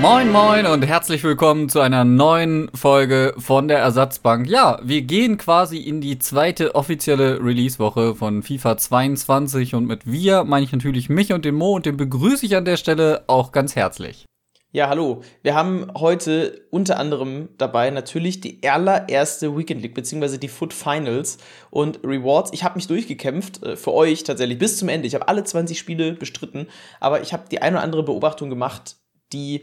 Moin moin und herzlich willkommen zu einer neuen Folge von der Ersatzbank. Ja, wir gehen quasi in die zweite offizielle Release-Woche von FIFA 22 und mit wir meine ich natürlich mich und den Mo und den begrüße ich an der Stelle auch ganz herzlich. Ja, hallo. Wir haben heute unter anderem dabei natürlich die allererste Weekend League, beziehungsweise die Foot Finals und Rewards. Ich habe mich durchgekämpft, äh, für euch tatsächlich bis zum Ende. Ich habe alle 20 Spiele bestritten, aber ich habe die eine oder andere Beobachtung gemacht, die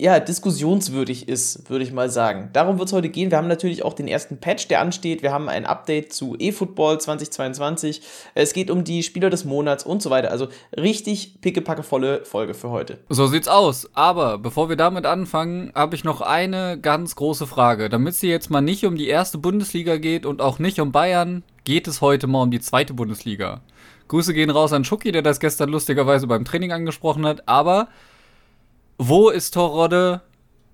ja, diskussionswürdig ist, würde ich mal sagen. Darum wird es heute gehen. Wir haben natürlich auch den ersten Patch, der ansteht. Wir haben ein Update zu eFootball 2022. Es geht um die Spieler des Monats und so weiter. Also richtig pickepackevolle Folge für heute. So sieht's aus. Aber bevor wir damit anfangen, habe ich noch eine ganz große Frage. Damit es hier jetzt mal nicht um die erste Bundesliga geht und auch nicht um Bayern, geht es heute mal um die zweite Bundesliga. Grüße gehen raus an Schucki, der das gestern lustigerweise beim Training angesprochen hat. Aber wo ist Torrodde?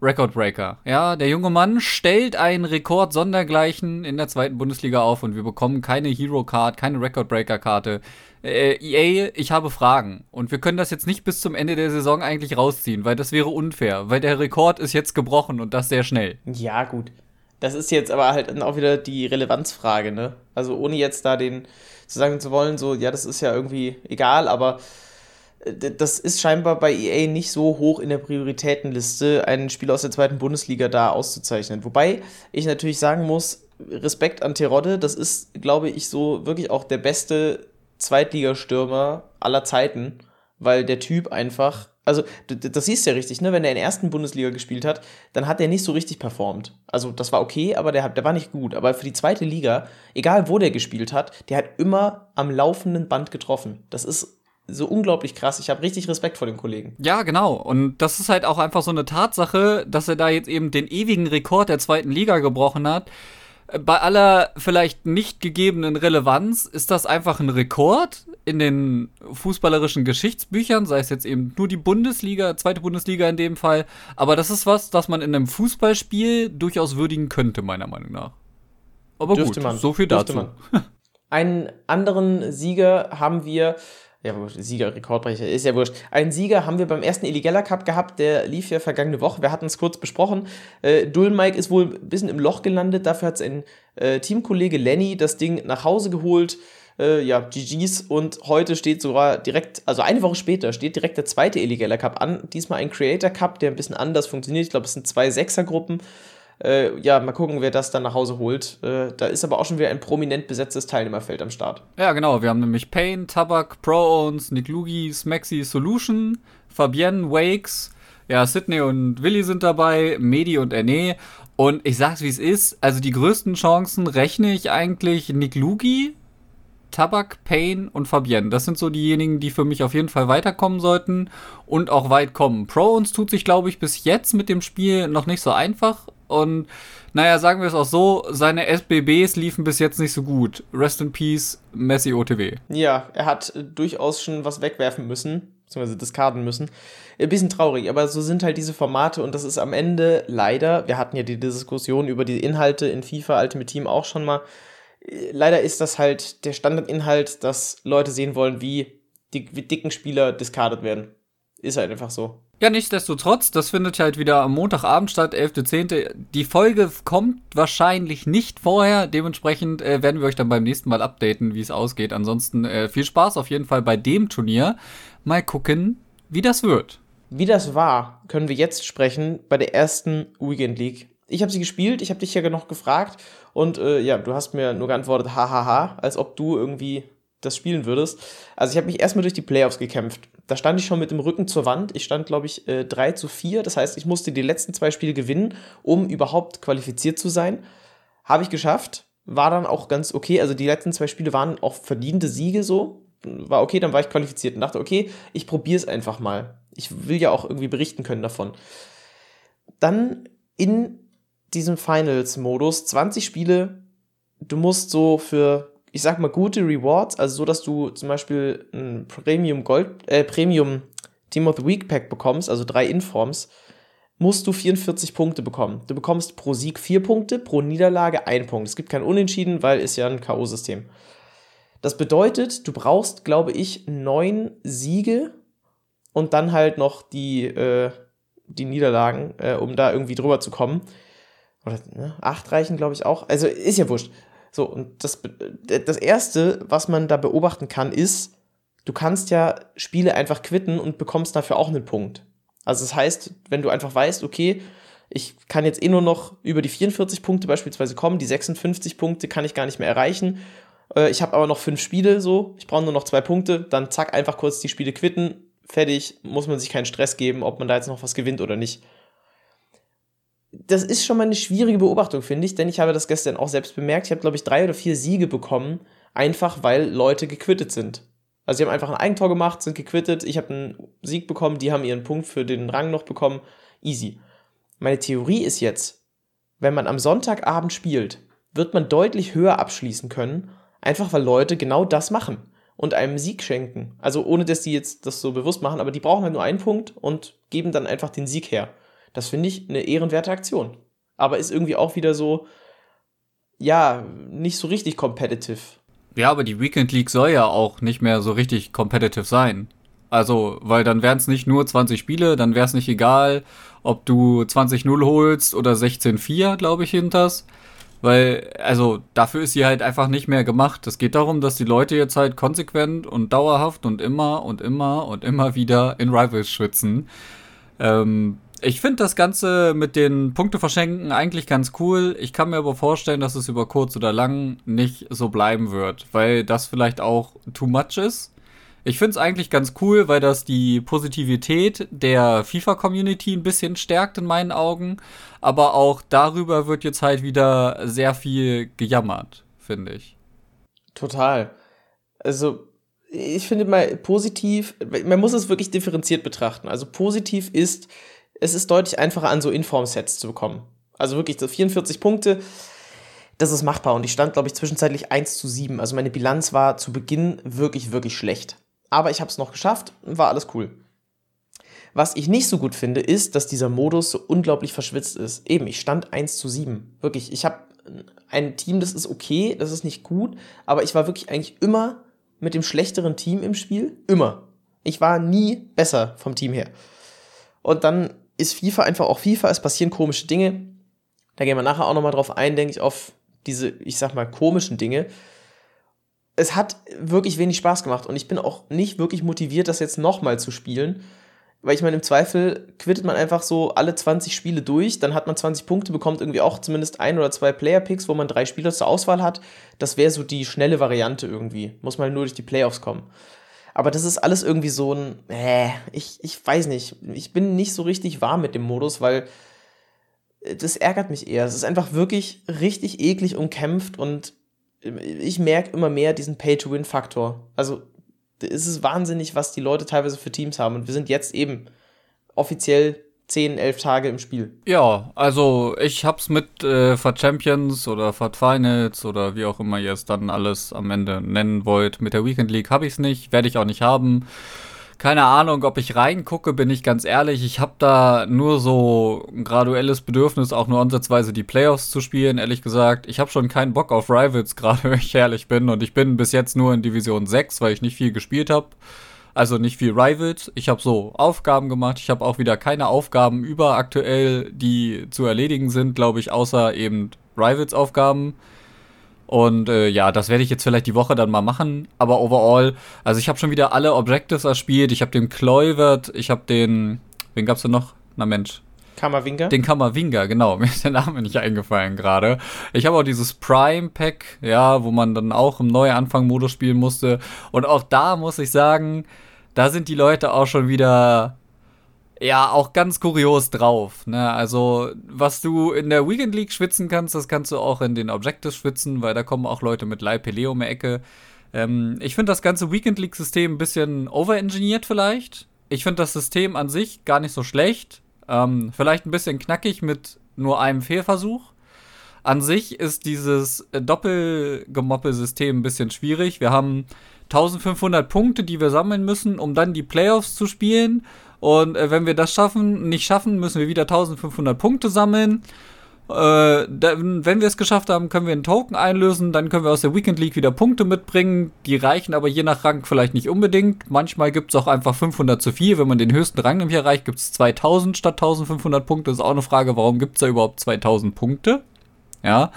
Recordbreaker. Ja, der junge Mann stellt einen Rekord sondergleichen in der zweiten Bundesliga auf und wir bekommen keine Hero Card, keine Recordbreaker Karte. Äh, EA, ich habe Fragen und wir können das jetzt nicht bis zum Ende der Saison eigentlich rausziehen, weil das wäre unfair, weil der Rekord ist jetzt gebrochen und das sehr schnell. Ja, gut. Das ist jetzt aber halt auch wieder die Relevanzfrage, ne? Also ohne jetzt da den zu sagen zu wollen, so, ja, das ist ja irgendwie egal, aber das ist scheinbar bei EA nicht so hoch in der Prioritätenliste, einen Spieler aus der zweiten Bundesliga da auszuzeichnen. Wobei ich natürlich sagen muss, Respekt an Terodde, das ist, glaube ich, so wirklich auch der beste Zweitligastürmer aller Zeiten, weil der Typ einfach, also das siehst du ja richtig, ne? Wenn er in der ersten Bundesliga gespielt hat, dann hat er nicht so richtig performt. Also das war okay, aber der, der war nicht gut. Aber für die zweite Liga, egal wo der gespielt hat, der hat immer am laufenden Band getroffen. Das ist so unglaublich krass. Ich habe richtig Respekt vor dem Kollegen. Ja, genau. Und das ist halt auch einfach so eine Tatsache, dass er da jetzt eben den ewigen Rekord der zweiten Liga gebrochen hat. Bei aller vielleicht nicht gegebenen Relevanz ist das einfach ein Rekord in den fußballerischen Geschichtsbüchern, sei es jetzt eben nur die Bundesliga, zweite Bundesliga in dem Fall. Aber das ist was, das man in einem Fußballspiel durchaus würdigen könnte, meiner Meinung nach. Aber Dürfte gut, man. so viel dazu. Einen anderen Sieger haben wir ja, Sieger, Rekordbrecher, ist ja wurscht. Einen Sieger haben wir beim ersten Illegella Cup gehabt, der lief ja vergangene Woche. Wir hatten es kurz besprochen. Äh, Dulmike ist wohl ein bisschen im Loch gelandet. Dafür hat sein äh, Teamkollege Lenny das Ding nach Hause geholt. Äh, ja, GG's. Und heute steht sogar direkt, also eine Woche später, steht direkt der zweite Illegella Cup an. Diesmal ein Creator Cup, der ein bisschen anders funktioniert. Ich glaube, es sind zwei Sechsergruppen. Äh, ja, mal gucken, wer das dann nach Hause holt. Äh, da ist aber auch schon wieder ein prominent besetztes Teilnehmerfeld am Start. Ja, genau. Wir haben nämlich Payne, Tabak, Pro-Owns, Nick Lugi, Smexy, Solution, Fabienne, Wakes, ja, Sydney und Willi sind dabei, Medi und Erne. Und ich sag's wie es ist, also die größten Chancen rechne ich eigentlich Nick Lugi, Tabak, Payne und Fabienne. Das sind so diejenigen, die für mich auf jeden Fall weiterkommen sollten und auch weit kommen. Pro uns tut sich, glaube ich, bis jetzt mit dem Spiel noch nicht so einfach. Und naja, sagen wir es auch so, seine SBBs liefen bis jetzt nicht so gut. Rest in Peace, Messi OTW. Ja, er hat durchaus schon was wegwerfen müssen, beziehungsweise diskarden müssen. Ein bisschen traurig, aber so sind halt diese Formate und das ist am Ende leider, wir hatten ja die Diskussion über die Inhalte in FIFA Ultimate Team auch schon mal. Leider ist das halt der Standardinhalt, dass Leute sehen wollen, wie die wie dicken Spieler diskardet werden. Ist halt einfach so. Ja, nichtsdestotrotz, das findet halt wieder am Montagabend statt, 11.10. Die Folge kommt wahrscheinlich nicht vorher. Dementsprechend äh, werden wir euch dann beim nächsten Mal updaten, wie es ausgeht. Ansonsten äh, viel Spaß auf jeden Fall bei dem Turnier. Mal gucken, wie das wird. Wie das war, können wir jetzt sprechen bei der ersten Weekend League. Ich habe sie gespielt, ich habe dich ja noch gefragt und äh, ja, du hast mir nur geantwortet, hahaha, als ob du irgendwie das spielen würdest. Also ich habe mich erstmal durch die Playoffs gekämpft. Da stand ich schon mit dem Rücken zur Wand. Ich stand, glaube ich, äh, 3 zu 4. Das heißt, ich musste die letzten zwei Spiele gewinnen, um überhaupt qualifiziert zu sein. Habe ich geschafft. War dann auch ganz okay. Also die letzten zwei Spiele waren auch verdiente Siege so. War okay, dann war ich qualifiziert und dachte, okay, ich probiere es einfach mal. Ich will ja auch irgendwie berichten können davon. Dann in diesem Finals-Modus 20 Spiele. Du musst so für ich sag mal, gute Rewards, also so, dass du zum Beispiel ein Premium Gold, äh, Premium Team of the Week Pack bekommst, also drei Informs, musst du 44 Punkte bekommen. Du bekommst pro Sieg 4 Punkte, pro Niederlage 1 Punkt. Es gibt kein Unentschieden, weil ist ja ein K.O.-System. Das bedeutet, du brauchst, glaube ich, neun Siege und dann halt noch die, äh, die Niederlagen, äh, um da irgendwie drüber zu kommen. Oder ne, acht reichen, glaube ich, auch. Also ist ja wurscht. So, und das, das Erste, was man da beobachten kann, ist, du kannst ja Spiele einfach quitten und bekommst dafür auch einen Punkt. Also das heißt, wenn du einfach weißt, okay, ich kann jetzt eh nur noch über die 44 Punkte beispielsweise kommen, die 56 Punkte kann ich gar nicht mehr erreichen. Äh, ich habe aber noch fünf Spiele so, ich brauche nur noch zwei Punkte, dann zack, einfach kurz die Spiele quitten, fertig, muss man sich keinen Stress geben, ob man da jetzt noch was gewinnt oder nicht. Das ist schon mal eine schwierige Beobachtung, finde ich, denn ich habe das gestern auch selbst bemerkt. Ich habe, glaube ich, drei oder vier Siege bekommen, einfach weil Leute gequittet sind. Also sie haben einfach ein Eigentor gemacht, sind gequittet, ich habe einen Sieg bekommen, die haben ihren Punkt für den Rang noch bekommen. Easy. Meine Theorie ist jetzt, wenn man am Sonntagabend spielt, wird man deutlich höher abschließen können, einfach weil Leute genau das machen und einem Sieg schenken. Also ohne dass die jetzt das so bewusst machen, aber die brauchen halt nur einen Punkt und geben dann einfach den Sieg her. Das finde ich eine ehrenwerte Aktion. Aber ist irgendwie auch wieder so, ja, nicht so richtig competitive. Ja, aber die Weekend League soll ja auch nicht mehr so richtig competitive sein. Also, weil dann wären es nicht nur 20 Spiele, dann wäre es nicht egal, ob du 20-0 holst oder 16-4, glaube ich, hinters. Weil, also, dafür ist sie halt einfach nicht mehr gemacht. Es geht darum, dass die Leute jetzt halt konsequent und dauerhaft und immer und immer und immer wieder in Rivals schwitzen. Ähm, ich finde das Ganze mit den Punkte verschenken eigentlich ganz cool. Ich kann mir aber vorstellen, dass es über kurz oder lang nicht so bleiben wird, weil das vielleicht auch too much ist. Ich finde es eigentlich ganz cool, weil das die Positivität der FIFA-Community ein bisschen stärkt in meinen Augen. Aber auch darüber wird jetzt halt wieder sehr viel gejammert, finde ich. Total. Also, ich finde mal positiv, man muss es wirklich differenziert betrachten. Also positiv ist, es ist deutlich einfacher, an so Inform-Sets zu bekommen. Also wirklich so 44 Punkte, das ist machbar. Und ich stand, glaube ich, zwischenzeitlich 1 zu 7. Also meine Bilanz war zu Beginn wirklich, wirklich schlecht. Aber ich habe es noch geschafft, war alles cool. Was ich nicht so gut finde, ist, dass dieser Modus so unglaublich verschwitzt ist. Eben, ich stand 1 zu 7. Wirklich, ich habe ein Team, das ist okay, das ist nicht gut, aber ich war wirklich eigentlich immer mit dem schlechteren Team im Spiel. Immer. Ich war nie besser vom Team her. Und dann ist FIFA einfach auch FIFA, es passieren komische Dinge. Da gehen wir nachher auch nochmal drauf ein, denke ich, auf diese, ich sag mal, komischen Dinge. Es hat wirklich wenig Spaß gemacht und ich bin auch nicht wirklich motiviert, das jetzt nochmal zu spielen. Weil ich meine, im Zweifel quittet man einfach so alle 20 Spiele durch, dann hat man 20 Punkte, bekommt irgendwie auch zumindest ein oder zwei Player-Picks, wo man drei Spieler zur Auswahl hat. Das wäre so die schnelle Variante irgendwie. Muss man nur durch die Playoffs kommen. Aber das ist alles irgendwie so ein, äh, ich, ich weiß nicht. Ich bin nicht so richtig warm mit dem Modus, weil äh, das ärgert mich eher. Es ist einfach wirklich richtig eklig umkämpft und ich merke immer mehr diesen Pay-to-Win-Faktor. Also es ist wahnsinnig, was die Leute teilweise für Teams haben. Und wir sind jetzt eben offiziell 10, 11 Tage im Spiel. Ja, also ich hab's mit äh, FAT Champions oder FAT Finals oder wie auch immer ihr es dann alles am Ende nennen wollt. Mit der Weekend League habe ich's nicht, werde ich auch nicht haben. Keine Ahnung, ob ich reingucke, bin ich ganz ehrlich. Ich habe da nur so ein graduelles Bedürfnis, auch nur ansatzweise die Playoffs zu spielen, ehrlich gesagt. Ich habe schon keinen Bock auf Rivals, gerade wenn ich ehrlich bin. Und ich bin bis jetzt nur in Division 6, weil ich nicht viel gespielt habe. Also nicht viel Rivals. Ich habe so Aufgaben gemacht. Ich habe auch wieder keine Aufgaben über aktuell, die zu erledigen sind, glaube ich, außer eben Rivals-Aufgaben. Und äh, ja, das werde ich jetzt vielleicht die Woche dann mal machen. Aber overall, also ich habe schon wieder alle Objectives erspielt. Ich habe den Kloivert, ich habe den, wen gab's denn noch? Na Mensch. Kammerwinger? Den Kammerwinger, genau. Mir ist der Name nicht eingefallen gerade. Ich habe auch dieses Prime Pack, ja, wo man dann auch im Neuanfang-Modus spielen musste. Und auch da muss ich sagen, da sind die Leute auch schon wieder ja, auch ganz kurios drauf. Ne? Also, was du in der Weekend League schwitzen kannst, das kannst du auch in den Objectives schwitzen, weil da kommen auch Leute mit Lai Pelé um die Ecke. Ähm, ich finde das ganze Weekend League-System ein bisschen overengineert vielleicht. Ich finde das System an sich gar nicht so schlecht. Ähm, vielleicht ein bisschen knackig mit nur einem Fehlversuch. An sich ist dieses Doppelgemoppel-System ein bisschen schwierig. Wir haben 1500 Punkte, die wir sammeln müssen, um dann die Playoffs zu spielen. Und äh, wenn wir das schaffen, nicht schaffen, müssen wir wieder 1500 Punkte sammeln. Äh, wenn wir es geschafft haben, können wir einen Token einlösen, dann können wir aus der Weekend League wieder Punkte mitbringen. Die reichen aber je nach Rang vielleicht nicht unbedingt. Manchmal gibt es auch einfach 500 zu viel. Wenn man den höchsten Rang nämlich erreicht, gibt es 2000 statt 1500 Punkte. Das ist auch eine Frage, warum gibt es da überhaupt 2000 Punkte? Ja.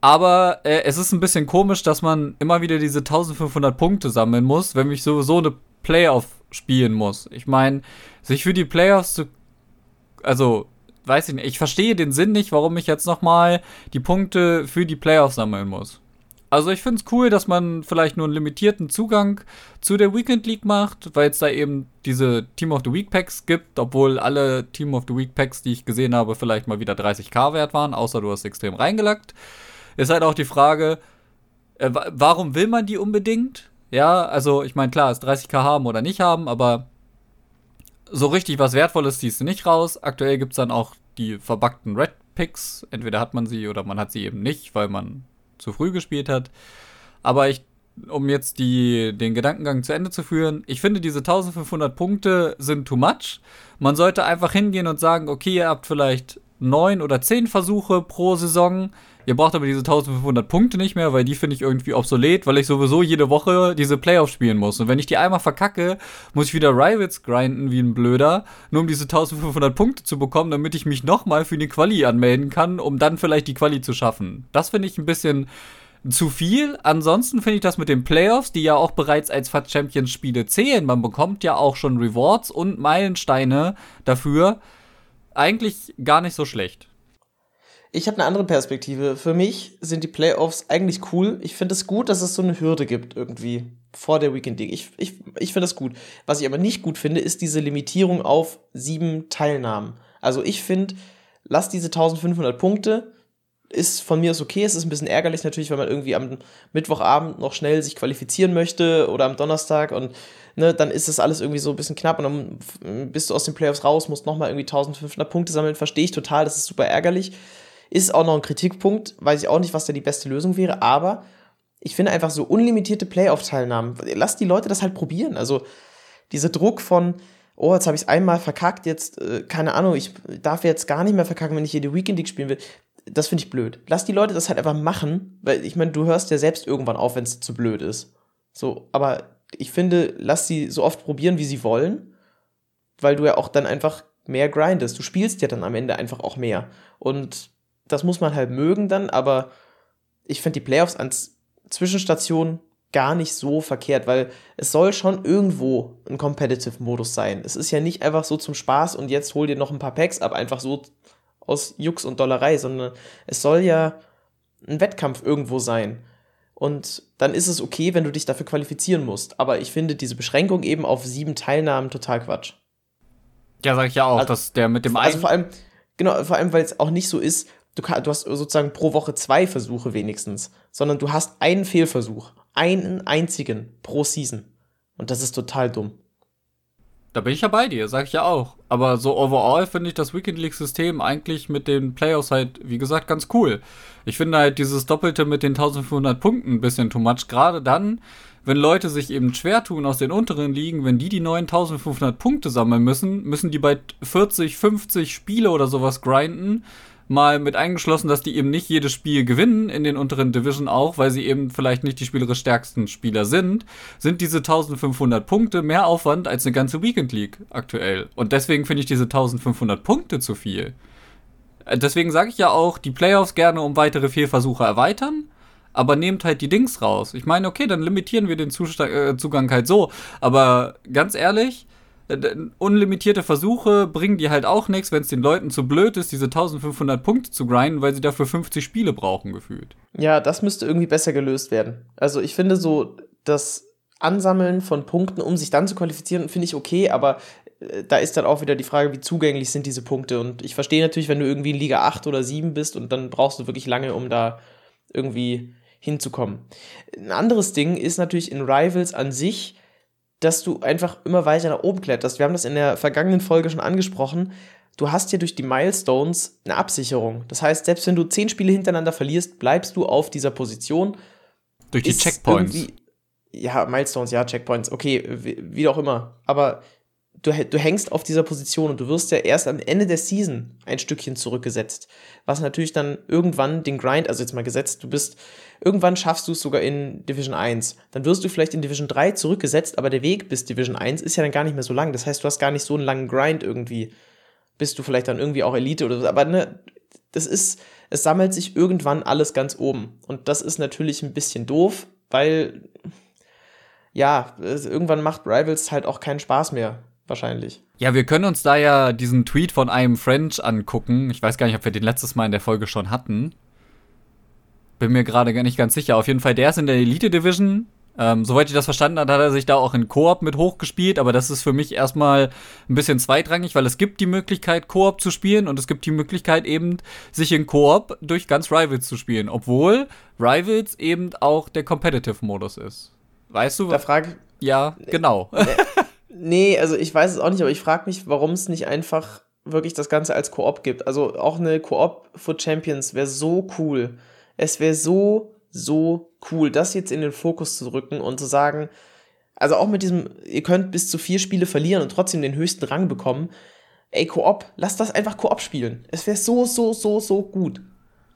Aber äh, es ist ein bisschen komisch, dass man immer wieder diese 1500 Punkte sammeln muss, wenn ich sowieso eine Playoff spielen muss. Ich meine, sich für die Playoffs zu. Also, weiß ich nicht, ich verstehe den Sinn nicht, warum ich jetzt nochmal die Punkte für die Playoffs sammeln muss. Also ich finde es cool, dass man vielleicht nur einen limitierten Zugang zu der Weekend League macht, weil es da eben diese Team of the Week Packs gibt, obwohl alle Team of the Week Packs, die ich gesehen habe, vielleicht mal wieder 30k wert waren, außer du hast extrem reingelackt. Ist halt auch die Frage, äh, warum will man die unbedingt? Ja, also ich meine, klar, ist 30k haben oder nicht haben, aber so richtig was Wertvolles ziehst du nicht raus. Aktuell gibt es dann auch die verbackten Red Picks. Entweder hat man sie oder man hat sie eben nicht, weil man zu früh gespielt hat. Aber ich, um jetzt die, den Gedankengang zu Ende zu führen, ich finde, diese 1500 Punkte sind too much. Man sollte einfach hingehen und sagen, okay, ihr habt vielleicht neun oder zehn Versuche pro Saison. Ihr braucht aber diese 1500 Punkte nicht mehr, weil die finde ich irgendwie obsolet, weil ich sowieso jede Woche diese Playoffs spielen muss. Und wenn ich die einmal verkacke, muss ich wieder Rivals grinden wie ein Blöder, nur um diese 1500 Punkte zu bekommen, damit ich mich nochmal für die Quali anmelden kann, um dann vielleicht die Quali zu schaffen. Das finde ich ein bisschen zu viel. Ansonsten finde ich das mit den Playoffs, die ja auch bereits als FAT Champions Spiele zählen. Man bekommt ja auch schon Rewards und Meilensteine dafür. Eigentlich gar nicht so schlecht. Ich habe eine andere Perspektive. Für mich sind die Playoffs eigentlich cool. Ich finde es gut, dass es so eine Hürde gibt irgendwie vor der Weekend League. Ich, ich, ich finde das gut. Was ich aber nicht gut finde, ist diese Limitierung auf sieben Teilnahmen. Also ich finde, lass diese 1500 Punkte, ist von mir aus okay. Es ist ein bisschen ärgerlich natürlich, wenn man irgendwie am Mittwochabend noch schnell sich qualifizieren möchte oder am Donnerstag und ne, dann ist das alles irgendwie so ein bisschen knapp und dann bist du aus den Playoffs raus, musst nochmal irgendwie 1500 Punkte sammeln. Verstehe ich total, das ist super ärgerlich. Ist auch noch ein Kritikpunkt, weiß ich auch nicht, was da die beste Lösung wäre, aber ich finde einfach so unlimitierte Playoff-Teilnahmen, lass die Leute das halt probieren. Also dieser Druck von, oh, jetzt habe ich es einmal verkackt, jetzt, äh, keine Ahnung, ich darf jetzt gar nicht mehr verkacken, wenn ich hier die Weekend League spielen will. Das finde ich blöd. Lass die Leute das halt einfach machen, weil ich meine, du hörst ja selbst irgendwann auf, wenn es zu blöd ist. So, aber ich finde, lass sie so oft probieren, wie sie wollen, weil du ja auch dann einfach mehr grindest. Du spielst ja dann am Ende einfach auch mehr. Und das muss man halt mögen dann, aber ich finde die Playoffs als Zwischenstation gar nicht so verkehrt, weil es soll schon irgendwo ein Competitive-Modus sein. Es ist ja nicht einfach so zum Spaß und jetzt hol dir noch ein paar Packs ab, einfach so aus Jux und Dollerei, sondern es soll ja ein Wettkampf irgendwo sein. Und dann ist es okay, wenn du dich dafür qualifizieren musst. Aber ich finde diese Beschränkung eben auf sieben Teilnahmen total Quatsch. Ja, sag ich ja auch, also, dass der mit dem Also vor allem, genau, vor allem, weil es auch nicht so ist, du, kann, du hast sozusagen pro Woche zwei Versuche wenigstens, sondern du hast einen Fehlversuch, einen einzigen pro Season. Und das ist total dumm. Da bin ich ja bei dir, sag ich ja auch. Aber so overall finde ich das Weekend League System eigentlich mit den Playoffs halt, wie gesagt, ganz cool. Ich finde halt dieses Doppelte mit den 1500 Punkten ein bisschen too much. Gerade dann, wenn Leute sich eben schwer tun aus den unteren Ligen, wenn die die 9500 Punkte sammeln müssen, müssen die bei 40, 50 Spiele oder sowas grinden mal mit eingeschlossen, dass die eben nicht jedes Spiel gewinnen in den unteren Division auch, weil sie eben vielleicht nicht die spielerisch stärksten Spieler sind, sind diese 1500 Punkte mehr Aufwand als eine ganze Weekend League aktuell. Und deswegen finde ich diese 1500 Punkte zu viel. Äh, deswegen sage ich ja auch, die Playoffs gerne um weitere vier Versuche erweitern aber nehmt halt die Dings raus. Ich meine, okay, dann limitieren wir den Zustand, äh, Zugang halt so. Aber ganz ehrlich, unlimitierte Versuche bringen die halt auch nichts, wenn es den Leuten zu blöd ist, diese 1500 Punkte zu grinden, weil sie dafür 50 Spiele brauchen, gefühlt. Ja, das müsste irgendwie besser gelöst werden. Also ich finde so, das Ansammeln von Punkten, um sich dann zu qualifizieren, finde ich okay, aber äh, da ist dann auch wieder die Frage, wie zugänglich sind diese Punkte. Und ich verstehe natürlich, wenn du irgendwie in Liga 8 oder 7 bist und dann brauchst du wirklich lange, um da irgendwie hinzukommen. Ein anderes Ding ist natürlich in Rivals an sich, dass du einfach immer weiter nach oben kletterst. Wir haben das in der vergangenen Folge schon angesprochen. Du hast ja durch die Milestones eine Absicherung. Das heißt, selbst wenn du zehn Spiele hintereinander verlierst, bleibst du auf dieser Position. Durch die Checkpoints. Ja, Milestones, ja, Checkpoints. Okay, wie, wie auch immer. Aber du, du hängst auf dieser Position und du wirst ja erst am Ende der Season ein Stückchen zurückgesetzt. Was natürlich dann irgendwann den Grind, also jetzt mal gesetzt, du bist, irgendwann schaffst du es sogar in Division 1. Dann wirst du vielleicht in Division 3 zurückgesetzt, aber der Weg bis Division 1 ist ja dann gar nicht mehr so lang. Das heißt, du hast gar nicht so einen langen Grind irgendwie. Bist du vielleicht dann irgendwie auch Elite oder so. Aber ne, das ist, es sammelt sich irgendwann alles ganz oben. Und das ist natürlich ein bisschen doof, weil, ja, irgendwann macht Rivals halt auch keinen Spaß mehr wahrscheinlich. Ja, wir können uns da ja diesen Tweet von einem French angucken. Ich weiß gar nicht, ob wir den letztes Mal in der Folge schon hatten. Bin mir gerade gar nicht ganz sicher. Auf jeden Fall, der ist in der Elite Division. Ähm, soweit ich das verstanden habe, hat er sich da auch in Koop mit hochgespielt, aber das ist für mich erstmal ein bisschen zweitrangig, weil es gibt die Möglichkeit, Koop zu spielen und es gibt die Möglichkeit eben, sich in Koop durch ganz Rivals zu spielen, obwohl Rivals eben auch der Competitive-Modus ist. Weißt du? Da frage Ja, genau. Nee, also ich weiß es auch nicht, aber ich frage mich, warum es nicht einfach wirklich das Ganze als Koop gibt. Also auch eine Koop for Champions wäre so cool. Es wäre so, so cool, das jetzt in den Fokus zu rücken und zu sagen, also auch mit diesem, ihr könnt bis zu vier Spiele verlieren und trotzdem den höchsten Rang bekommen. Ey, Koop, lass das einfach Koop spielen. Es wäre so, so, so, so gut.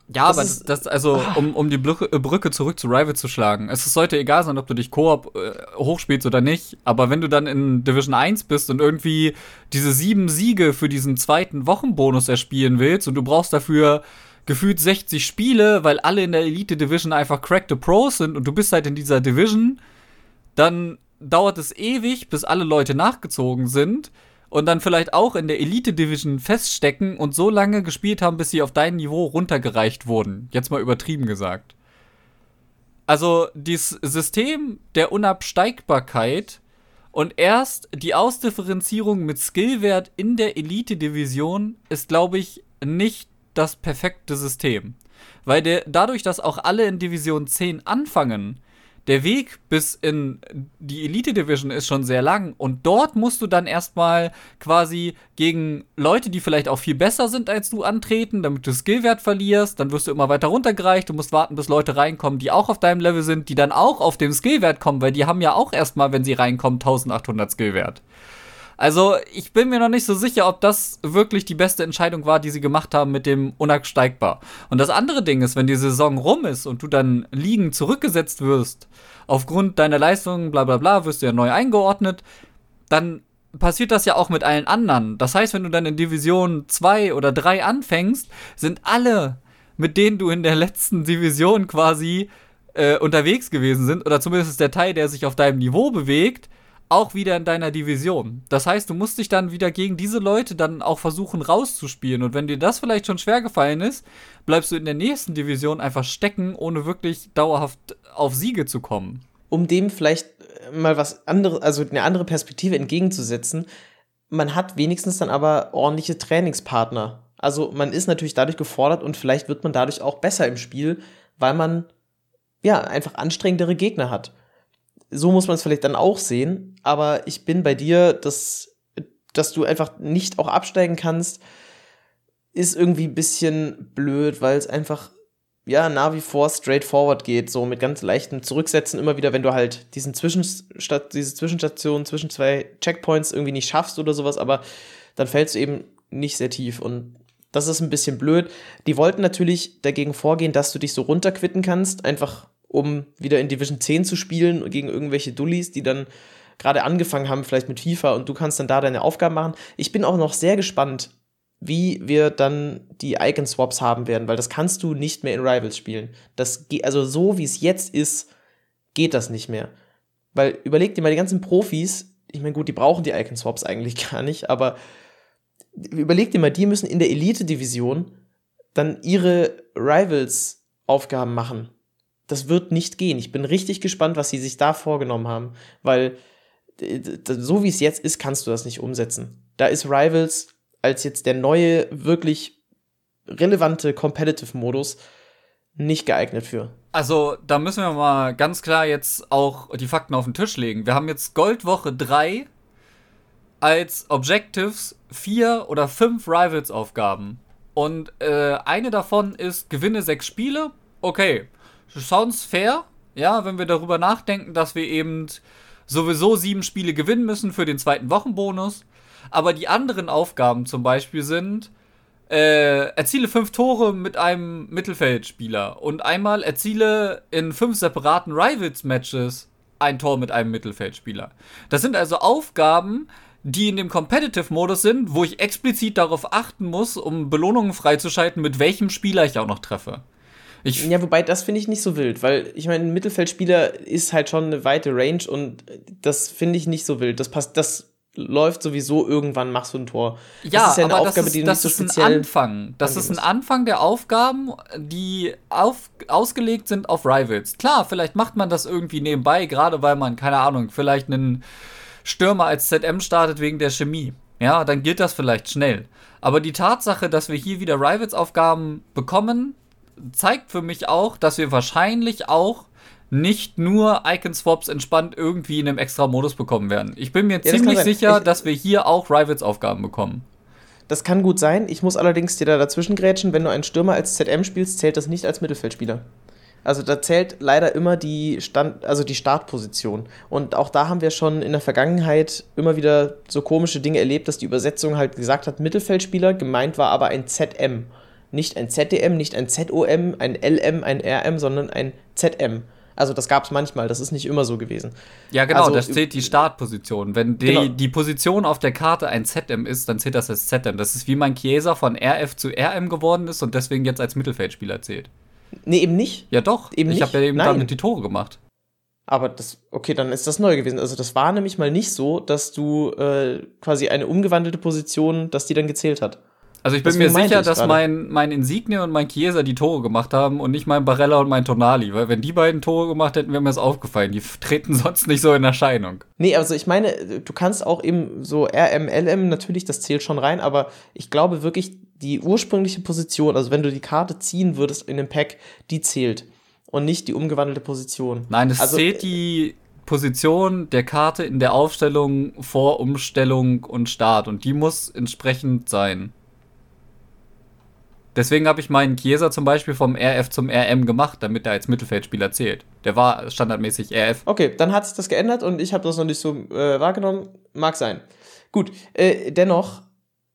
Ja, das aber ist, das, also, ah. um, um die Brücke, äh, Brücke zurück zu Rival zu schlagen. Es sollte egal sein, ob du dich Koop äh, hochspielst oder nicht, aber wenn du dann in Division 1 bist und irgendwie diese sieben Siege für diesen zweiten Wochenbonus erspielen willst und du brauchst dafür gefühlt 60 Spiele, weil alle in der Elite Division einfach cracked Pros sind und du bist halt in dieser Division, dann dauert es ewig, bis alle Leute nachgezogen sind und dann vielleicht auch in der Elite Division feststecken und so lange gespielt haben, bis sie auf dein Niveau runtergereicht wurden. Jetzt mal übertrieben gesagt. Also dieses System der Unabsteigbarkeit und erst die Ausdifferenzierung mit Skillwert in der Elite Division ist, glaube ich, nicht das perfekte System. Weil der, dadurch, dass auch alle in Division 10 anfangen, der Weg bis in die Elite Division ist schon sehr lang und dort musst du dann erstmal quasi gegen Leute, die vielleicht auch viel besser sind als du antreten, damit du Skillwert verlierst, dann wirst du immer weiter runtergereicht, du musst warten, bis Leute reinkommen, die auch auf deinem Level sind, die dann auch auf den Skillwert kommen, weil die haben ja auch erstmal, wenn sie reinkommen, 1800 Skillwert. Also, ich bin mir noch nicht so sicher, ob das wirklich die beste Entscheidung war, die sie gemacht haben mit dem unabsteigbar. Und das andere Ding ist, wenn die Saison rum ist und du dann liegen zurückgesetzt wirst, aufgrund deiner Leistungen, bla bla bla, wirst du ja neu eingeordnet, dann passiert das ja auch mit allen anderen. Das heißt, wenn du dann in Division 2 oder 3 anfängst, sind alle, mit denen du in der letzten Division quasi äh, unterwegs gewesen sind, oder zumindest der Teil, der sich auf deinem Niveau bewegt, auch wieder in deiner Division. Das heißt, du musst dich dann wieder gegen diese Leute dann auch versuchen rauszuspielen. Und wenn dir das vielleicht schon schwer gefallen ist, bleibst du in der nächsten Division einfach stecken, ohne wirklich dauerhaft auf Siege zu kommen. Um dem vielleicht mal was anderes, also eine andere Perspektive entgegenzusetzen, man hat wenigstens dann aber ordentliche Trainingspartner. Also man ist natürlich dadurch gefordert und vielleicht wird man dadurch auch besser im Spiel, weil man ja einfach anstrengendere Gegner hat so muss man es vielleicht dann auch sehen. Aber ich bin bei dir, dass, dass du einfach nicht auch absteigen kannst, ist irgendwie ein bisschen blöd, weil es einfach ja nach wie vor straightforward geht, so mit ganz leichtem Zurücksetzen immer wieder, wenn du halt diesen Zwischenstat diese Zwischenstation zwischen zwei Checkpoints irgendwie nicht schaffst oder sowas, aber dann fällst du eben nicht sehr tief und das ist ein bisschen blöd. Die wollten natürlich dagegen vorgehen, dass du dich so runterquitten kannst, einfach um wieder in Division 10 zu spielen gegen irgendwelche Dullis, die dann gerade angefangen haben, vielleicht mit FIFA und du kannst dann da deine Aufgaben machen. Ich bin auch noch sehr gespannt, wie wir dann die Icon-Swaps haben werden, weil das kannst du nicht mehr in Rivals spielen. Das also so wie es jetzt ist, geht das nicht mehr. Weil überleg dir mal die ganzen Profis, ich meine, gut, die brauchen die Icon-Swaps eigentlich gar nicht, aber überleg dir mal, die müssen in der Elite-Division dann ihre Rivals-Aufgaben machen das wird nicht gehen. Ich bin richtig gespannt, was sie sich da vorgenommen haben, weil so wie es jetzt ist, kannst du das nicht umsetzen. Da ist Rivals als jetzt der neue, wirklich relevante Competitive-Modus nicht geeignet für. Also, da müssen wir mal ganz klar jetzt auch die Fakten auf den Tisch legen. Wir haben jetzt Goldwoche 3 als Objectives vier oder fünf Rivals-Aufgaben. Und äh, eine davon ist, gewinne sechs Spiele. Okay, sounds fair, ja, wenn wir darüber nachdenken, dass wir eben sowieso sieben Spiele gewinnen müssen für den zweiten Wochenbonus. Aber die anderen Aufgaben zum Beispiel sind, äh, erziele fünf Tore mit einem Mittelfeldspieler und einmal erziele in fünf separaten Rivals-Matches ein Tor mit einem Mittelfeldspieler. Das sind also Aufgaben, die in dem Competitive-Modus sind, wo ich explizit darauf achten muss, um Belohnungen freizuschalten, mit welchem Spieler ich auch noch treffe. Ich ja, wobei das finde ich nicht so wild, weil ich meine, ein Mittelfeldspieler ist halt schon eine weite Range und das finde ich nicht so wild. Das passt, das läuft sowieso irgendwann, machst du ein Tor. Ja, das ist ja eine aber Aufgabe, das ist, die das nicht so ist ein Anfang. Das ist ein Anfang der Aufgaben, die auf, ausgelegt sind auf Rivals. Klar, vielleicht macht man das irgendwie nebenbei, gerade weil man, keine Ahnung, vielleicht einen Stürmer als ZM startet wegen der Chemie. Ja, dann geht das vielleicht schnell. Aber die Tatsache, dass wir hier wieder Rivals-Aufgaben bekommen, zeigt für mich auch, dass wir wahrscheinlich auch nicht nur Icon-Swaps entspannt irgendwie in einem extra Modus bekommen werden. Ich bin mir ja, ziemlich das sicher, ich, dass wir hier auch Rivals-Aufgaben bekommen. Das kann gut sein. Ich muss allerdings dir da dazwischen grätschen. Wenn du einen Stürmer als ZM spielst, zählt das nicht als Mittelfeldspieler. Also da zählt leider immer die Stand, also die Startposition. Und auch da haben wir schon in der Vergangenheit immer wieder so komische Dinge erlebt, dass die Übersetzung halt gesagt hat, Mittelfeldspieler, gemeint war aber ein ZM nicht ein ZDM, nicht ein ZOM, ein LM, ein RM, sondern ein ZM. Also das gab es manchmal, das ist nicht immer so gewesen. Ja, genau, also, das zählt die Startposition. Wenn die, genau. die Position auf der Karte ein ZM ist, dann zählt das als ZM. Das ist wie mein Chiesa von RF zu RM geworden ist und deswegen jetzt als Mittelfeldspieler zählt. Nee, eben nicht. Ja, doch. Eben ich habe ja eben Nein. damit die Tore gemacht. Aber das, okay, dann ist das neu gewesen. Also das war nämlich mal nicht so, dass du äh, quasi eine umgewandelte Position, dass die dann gezählt hat. Also ich bin Deswegen mir sicher, dass mein, mein Insigne und mein Chiesa die Tore gemacht haben und nicht mein Barella und mein Tonali. Weil wenn die beiden Tore gemacht hätten, wäre mir das aufgefallen. Die treten sonst nicht so in Erscheinung. Nee, also ich meine, du kannst auch eben so RM, LM, natürlich, das zählt schon rein, aber ich glaube wirklich, die ursprüngliche Position, also wenn du die Karte ziehen würdest in dem Pack, die zählt. Und nicht die umgewandelte Position. Nein, es also, zählt die Position der Karte in der Aufstellung vor Umstellung und Start. Und die muss entsprechend sein. Deswegen habe ich meinen Chiesa zum Beispiel vom RF zum RM gemacht, damit er als Mittelfeldspieler zählt. Der war standardmäßig RF. Okay, dann hat sich das geändert und ich habe das noch nicht so äh, wahrgenommen. Mag sein. Gut, äh, dennoch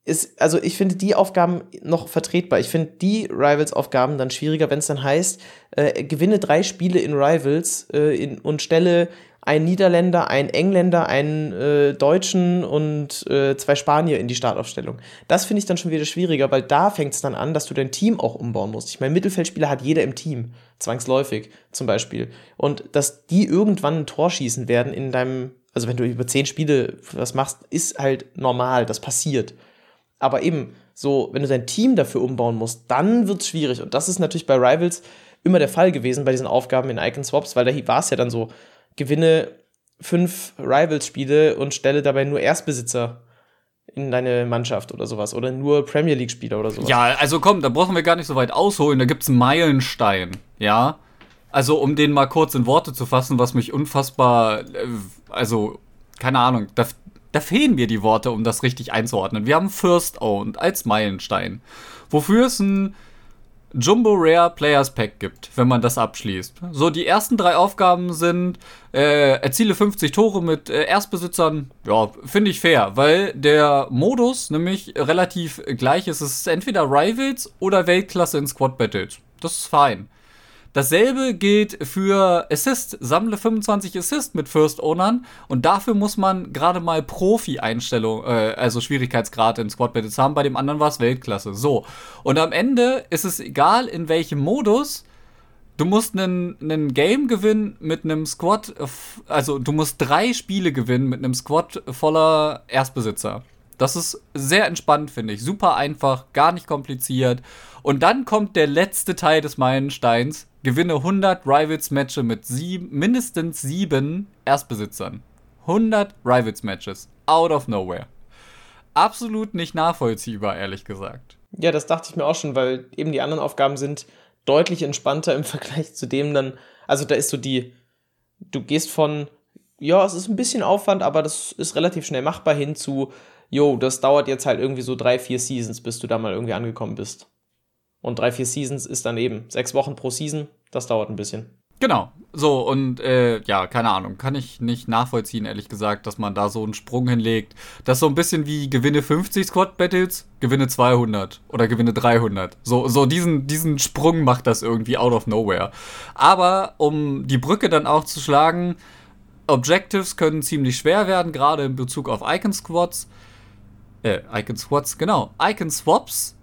ist, also ich finde die Aufgaben noch vertretbar. Ich finde die Rivals-Aufgaben dann schwieriger, wenn es dann heißt, äh, gewinne drei Spiele in Rivals äh, in, und stelle ein Niederländer, ein Engländer, einen äh, Deutschen und äh, zwei Spanier in die Startaufstellung. Das finde ich dann schon wieder schwieriger, weil da fängt es dann an, dass du dein Team auch umbauen musst. Ich meine, Mittelfeldspieler hat jeder im Team, zwangsläufig zum Beispiel. Und dass die irgendwann ein Tor schießen werden in deinem, also wenn du über zehn Spiele was machst, ist halt normal, das passiert. Aber eben, so, wenn du dein Team dafür umbauen musst, dann wird es schwierig. Und das ist natürlich bei Rivals immer der Fall gewesen bei diesen Aufgaben in Icon Swaps, weil da war es ja dann so, gewinne fünf Rivals-Spiele und stelle dabei nur Erstbesitzer in deine Mannschaft oder sowas. Oder nur Premier League-Spieler oder sowas. Ja, also komm, da brauchen wir gar nicht so weit ausholen. Da gibt es einen Meilenstein, ja. Also, um den mal kurz in Worte zu fassen, was mich unfassbar, äh, also, keine Ahnung, da, da fehlen mir die Worte, um das richtig einzuordnen. Wir haben First Owned als Meilenstein. Wofür es ein Jumbo Rare Players Pack gibt, wenn man das abschließt. So, die ersten drei Aufgaben sind, äh, erziele 50 Tore mit äh, Erstbesitzern. Ja, finde ich fair, weil der Modus nämlich relativ gleich ist. Es ist entweder Rivals oder Weltklasse in Squad Battles. Das ist fein. Dasselbe gilt für Assist. Sammle 25 Assist mit First Ownern und dafür muss man gerade mal Profi-Einstellung, äh, also Schwierigkeitsgrad in Squad Battles haben. Bei dem anderen war es Weltklasse. So. Und am Ende ist es egal, in welchem Modus. Du musst einen Game gewinnen mit einem Squad, also du musst drei Spiele gewinnen mit einem Squad voller Erstbesitzer. Das ist sehr entspannt, finde ich. Super einfach, gar nicht kompliziert. Und dann kommt der letzte Teil des Meilensteins. Gewinne 100 Rivals-Matches mit sieben, mindestens sieben Erstbesitzern. 100 Rivals-Matches. Out of nowhere. Absolut nicht nachvollziehbar, ehrlich gesagt. Ja, das dachte ich mir auch schon, weil eben die anderen Aufgaben sind deutlich entspannter im Vergleich zu dem dann. Also da ist so die, du gehst von, ja, es ist ein bisschen Aufwand, aber das ist relativ schnell machbar hin zu, jo, das dauert jetzt halt irgendwie so drei, vier Seasons, bis du da mal irgendwie angekommen bist. Und drei, vier Seasons ist dann eben sechs Wochen pro Season. Das dauert ein bisschen. Genau. So, und äh, ja, keine Ahnung, kann ich nicht nachvollziehen, ehrlich gesagt, dass man da so einen Sprung hinlegt. Das ist so ein bisschen wie gewinne 50 Squad Battles, gewinne 200 oder gewinne 300. So, so diesen, diesen Sprung macht das irgendwie out of nowhere. Aber um die Brücke dann auch zu schlagen, Objectives können ziemlich schwer werden, gerade in Bezug auf Icon Squads. Äh, Icon Squads, genau. Icon Swaps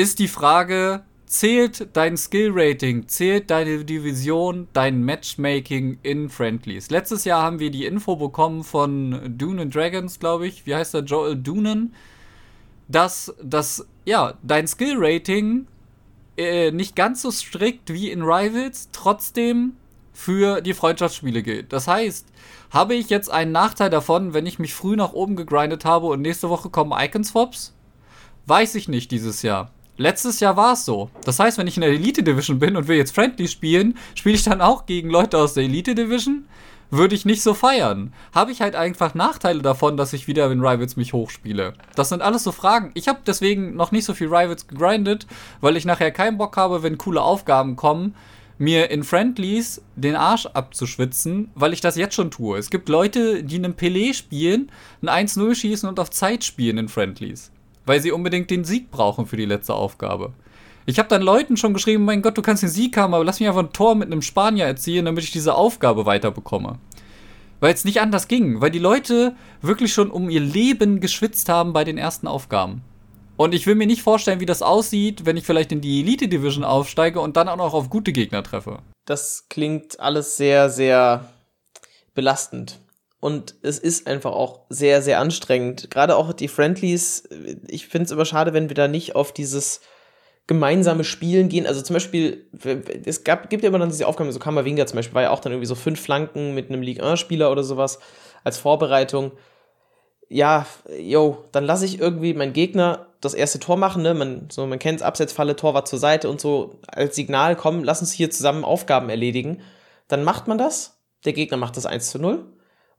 ist die Frage, zählt dein Skill-Rating, zählt deine Division, dein Matchmaking in Friendlies. Letztes Jahr haben wir die Info bekommen von Dune Dragons, glaube ich. Wie heißt der? Joel Dunen. Dass das, ja, dein Skill-Rating äh, nicht ganz so strikt wie in Rivals trotzdem für die Freundschaftsspiele gilt. Das heißt, habe ich jetzt einen Nachteil davon, wenn ich mich früh nach oben gegrindet habe und nächste Woche kommen Icon-Swaps? Weiß ich nicht dieses Jahr. Letztes Jahr war es so. Das heißt, wenn ich in der Elite Division bin und will jetzt Friendly spielen, spiele ich dann auch gegen Leute aus der Elite Division? Würde ich nicht so feiern. Habe ich halt einfach Nachteile davon, dass ich wieder in Rivals mich hochspiele. Das sind alles so Fragen. Ich habe deswegen noch nicht so viel Rivals gegrindet, weil ich nachher keinen Bock habe, wenn coole Aufgaben kommen, mir in Friendlies den Arsch abzuschwitzen, weil ich das jetzt schon tue. Es gibt Leute, die einen Pelé spielen, ein 1-0 schießen und auf Zeit spielen in Friendlies weil sie unbedingt den Sieg brauchen für die letzte Aufgabe. Ich habe dann Leuten schon geschrieben, mein Gott, du kannst den Sieg haben, aber lass mich einfach ein Tor mit einem Spanier erzielen, damit ich diese Aufgabe weiterbekomme. Weil es nicht anders ging, weil die Leute wirklich schon um ihr Leben geschwitzt haben bei den ersten Aufgaben. Und ich will mir nicht vorstellen, wie das aussieht, wenn ich vielleicht in die Elite Division aufsteige und dann auch noch auf gute Gegner treffe. Das klingt alles sehr, sehr belastend. Und es ist einfach auch sehr, sehr anstrengend. Gerade auch die Friendlies, ich finde es immer schade, wenn wir da nicht auf dieses gemeinsame Spielen gehen. Also zum Beispiel, es gab, gibt ja immer dann diese Aufgaben, so Kammerwinger zum Beispiel, war ja auch dann irgendwie so fünf Flanken mit einem League 1-Spieler oder sowas als Vorbereitung. Ja, yo, dann lasse ich irgendwie meinen Gegner das erste Tor machen, ne? Man, so, man kennt Absetzfalle, Torwart zur Seite und so als Signal, komm, lass uns hier zusammen Aufgaben erledigen. Dann macht man das, der Gegner macht das 1 zu 0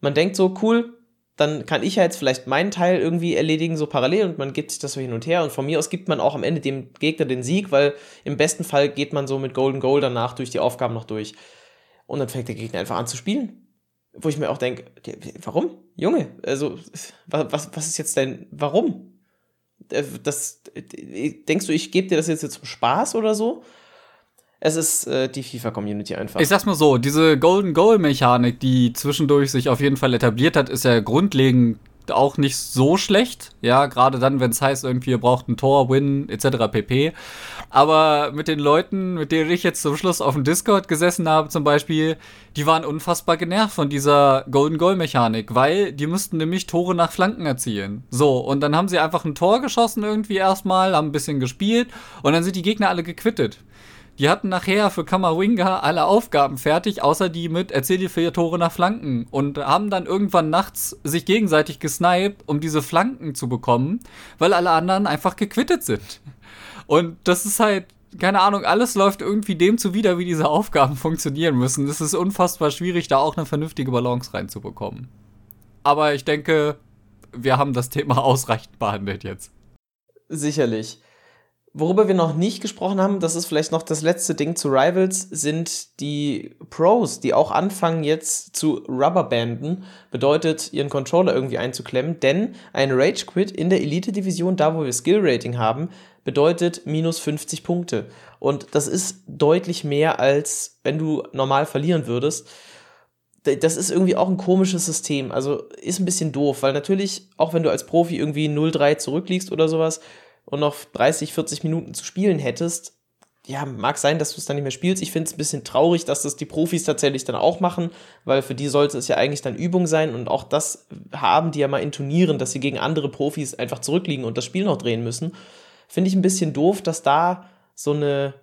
man denkt so, cool, dann kann ich ja jetzt vielleicht meinen Teil irgendwie erledigen, so parallel und man gibt sich das so hin und her und von mir aus gibt man auch am Ende dem Gegner den Sieg, weil im besten Fall geht man so mit Golden Goal danach durch die Aufgaben noch durch. Und dann fängt der Gegner einfach an zu spielen. Wo ich mir auch denke, warum? Junge, also, was, was ist jetzt denn, warum? Äh, das, äh, denkst du, ich gebe dir das jetzt zum Spaß oder so? Es ist äh, die FIFA-Community einfach. Ich sag's mal so, diese Golden Goal-Mechanik, die zwischendurch sich auf jeden Fall etabliert hat, ist ja grundlegend auch nicht so schlecht. Ja, gerade dann, wenn es heißt, irgendwie ihr braucht ein Tor, Win, etc. pp. Aber mit den Leuten, mit denen ich jetzt zum Schluss auf dem Discord gesessen habe, zum Beispiel, die waren unfassbar genervt von dieser Golden Goal Mechanik, weil die mussten nämlich Tore nach Flanken erzielen. So, und dann haben sie einfach ein Tor geschossen irgendwie erstmal, haben ein bisschen gespielt und dann sind die Gegner alle gequittet. Die hatten nachher für Kammerwinger alle Aufgaben fertig, außer die mit Erzähl dir vier Tore nach Flanken. Und haben dann irgendwann nachts sich gegenseitig gesniped, um diese Flanken zu bekommen, weil alle anderen einfach gequittet sind. Und das ist halt, keine Ahnung, alles läuft irgendwie dem zuwider, wie diese Aufgaben funktionieren müssen. Es ist unfassbar schwierig, da auch eine vernünftige Balance reinzubekommen. Aber ich denke, wir haben das Thema ausreichend behandelt jetzt. Sicherlich. Worüber wir noch nicht gesprochen haben, das ist vielleicht noch das letzte Ding zu Rivals, sind die Pros, die auch anfangen jetzt zu rubberbanden, bedeutet ihren Controller irgendwie einzuklemmen, denn ein Rage Quit in der Elite Division, da wo wir Skill Rating haben, bedeutet minus 50 Punkte. Und das ist deutlich mehr als wenn du normal verlieren würdest. Das ist irgendwie auch ein komisches System. Also ist ein bisschen doof, weil natürlich, auch wenn du als Profi irgendwie 0-3 zurückliegst oder sowas, und noch 30, 40 Minuten zu spielen hättest, ja, mag sein, dass du es dann nicht mehr spielst. Ich finde es ein bisschen traurig, dass das die Profis tatsächlich dann auch machen, weil für die sollte es ja eigentlich dann Übung sein und auch das haben die ja mal in Turnieren, dass sie gegen andere Profis einfach zurückliegen und das Spiel noch drehen müssen. Finde ich ein bisschen doof, dass da so eine,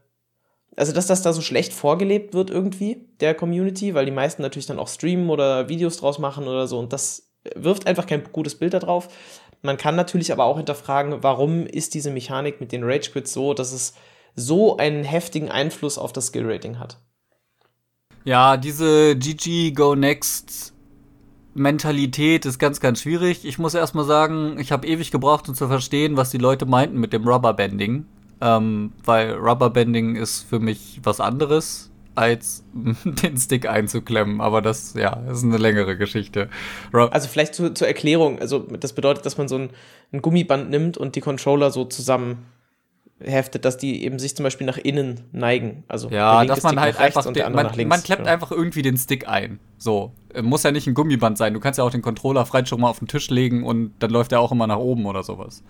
also dass das da so schlecht vorgelebt wird irgendwie, der Community, weil die meisten natürlich dann auch streamen oder Videos draus machen oder so und das wirft einfach kein gutes Bild darauf. Man kann natürlich aber auch hinterfragen, warum ist diese Mechanik mit den Rage Quits so, dass es so einen heftigen Einfluss auf das Skill Rating hat. Ja, diese GG Go Next Mentalität ist ganz, ganz schwierig. Ich muss erstmal sagen, ich habe ewig gebraucht, um zu verstehen, was die Leute meinten mit dem Rubberbanding. Ähm, weil Rubberbanding ist für mich was anderes als den Stick einzuklemmen. Aber das, ja, ist eine längere Geschichte. Rob also vielleicht zu, zur Erklärung. Also das bedeutet, dass man so ein, ein Gummiband nimmt und die Controller so zusammen heftet, dass die eben sich zum Beispiel nach innen neigen. Also ja, dass man halt einfach den, man, man, klemmt genau. einfach irgendwie den Stick ein. So muss ja nicht ein Gummiband sein. Du kannst ja auch den Controller frei schon mal auf den Tisch legen und dann läuft er auch immer nach oben oder sowas.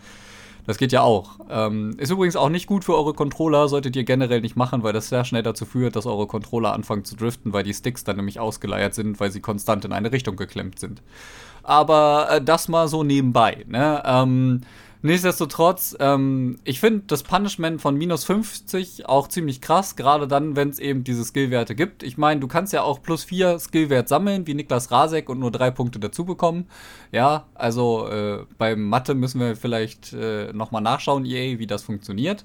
Das geht ja auch. Ähm, ist übrigens auch nicht gut für eure Controller, solltet ihr generell nicht machen, weil das sehr schnell dazu führt, dass eure Controller anfangen zu driften, weil die Sticks dann nämlich ausgeleiert sind, weil sie konstant in eine Richtung geklemmt sind. Aber äh, das mal so nebenbei. Ne? Ähm, Nichtsdestotrotz, ähm, ich finde das Punishment von minus 50 auch ziemlich krass, gerade dann, wenn es eben diese Skillwerte gibt. Ich meine, du kannst ja auch plus 4 Skillwert sammeln, wie Niklas Rasek, und nur drei Punkte dazu bekommen. Ja, also äh, beim Mathe müssen wir vielleicht äh, nochmal nachschauen, EA, wie das funktioniert.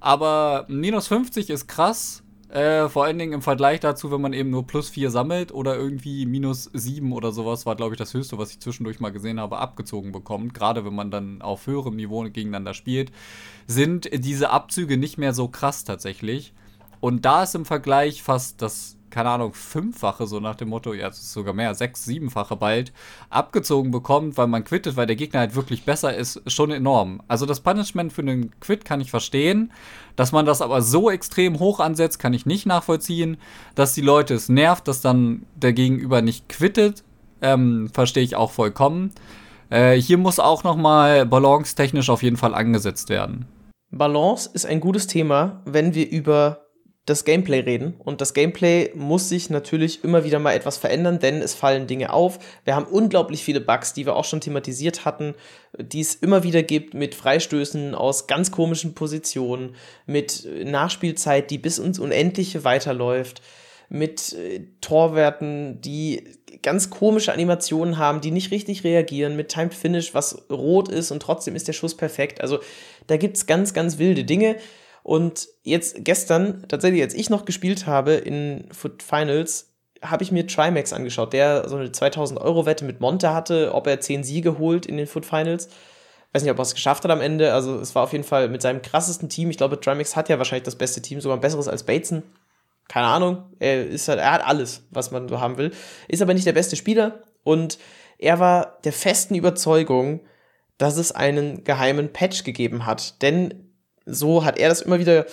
Aber minus 50 ist krass, äh, vor allen Dingen im Vergleich dazu, wenn man eben nur plus 4 sammelt oder irgendwie minus 7 oder sowas, war, glaube ich, das höchste, was ich zwischendurch mal gesehen habe, abgezogen bekommt. Gerade wenn man dann auf höherem Niveau gegeneinander spielt, sind diese Abzüge nicht mehr so krass tatsächlich. Und da ist im Vergleich fast das keine Ahnung, fünffache, so nach dem Motto, ja, sogar mehr, sechs, siebenfache bald, abgezogen bekommt, weil man quittet, weil der Gegner halt wirklich besser ist, schon enorm. Also das Punishment für einen Quit kann ich verstehen. Dass man das aber so extrem hoch ansetzt, kann ich nicht nachvollziehen. Dass die Leute es nervt, dass dann der Gegenüber nicht quittet, ähm, verstehe ich auch vollkommen. Äh, hier muss auch noch mal balance-technisch auf jeden Fall angesetzt werden. Balance ist ein gutes Thema, wenn wir über das Gameplay reden. Und das Gameplay muss sich natürlich immer wieder mal etwas verändern, denn es fallen Dinge auf. Wir haben unglaublich viele Bugs, die wir auch schon thematisiert hatten, die es immer wieder gibt mit Freistößen aus ganz komischen Positionen, mit Nachspielzeit, die bis ins Unendliche weiterläuft, mit äh, Torwerten, die ganz komische Animationen haben, die nicht richtig reagieren, mit Timed Finish, was rot ist und trotzdem ist der Schuss perfekt. Also da gibt es ganz, ganz wilde Dinge. Und jetzt gestern, tatsächlich, als ich noch gespielt habe in Foot Finals, habe ich mir Trimax angeschaut, der so eine 2000-Euro-Wette mit Monte hatte, ob er 10 Siege holt in den Foot Finals. Weiß nicht, ob er es geschafft hat am Ende. Also, es war auf jeden Fall mit seinem krassesten Team. Ich glaube, Trimax hat ja wahrscheinlich das beste Team, sogar ein besseres als Bateson. Keine Ahnung. Er, ist halt, er hat alles, was man so haben will. Ist aber nicht der beste Spieler. Und er war der festen Überzeugung, dass es einen geheimen Patch gegeben hat. Denn so hat er das immer wieder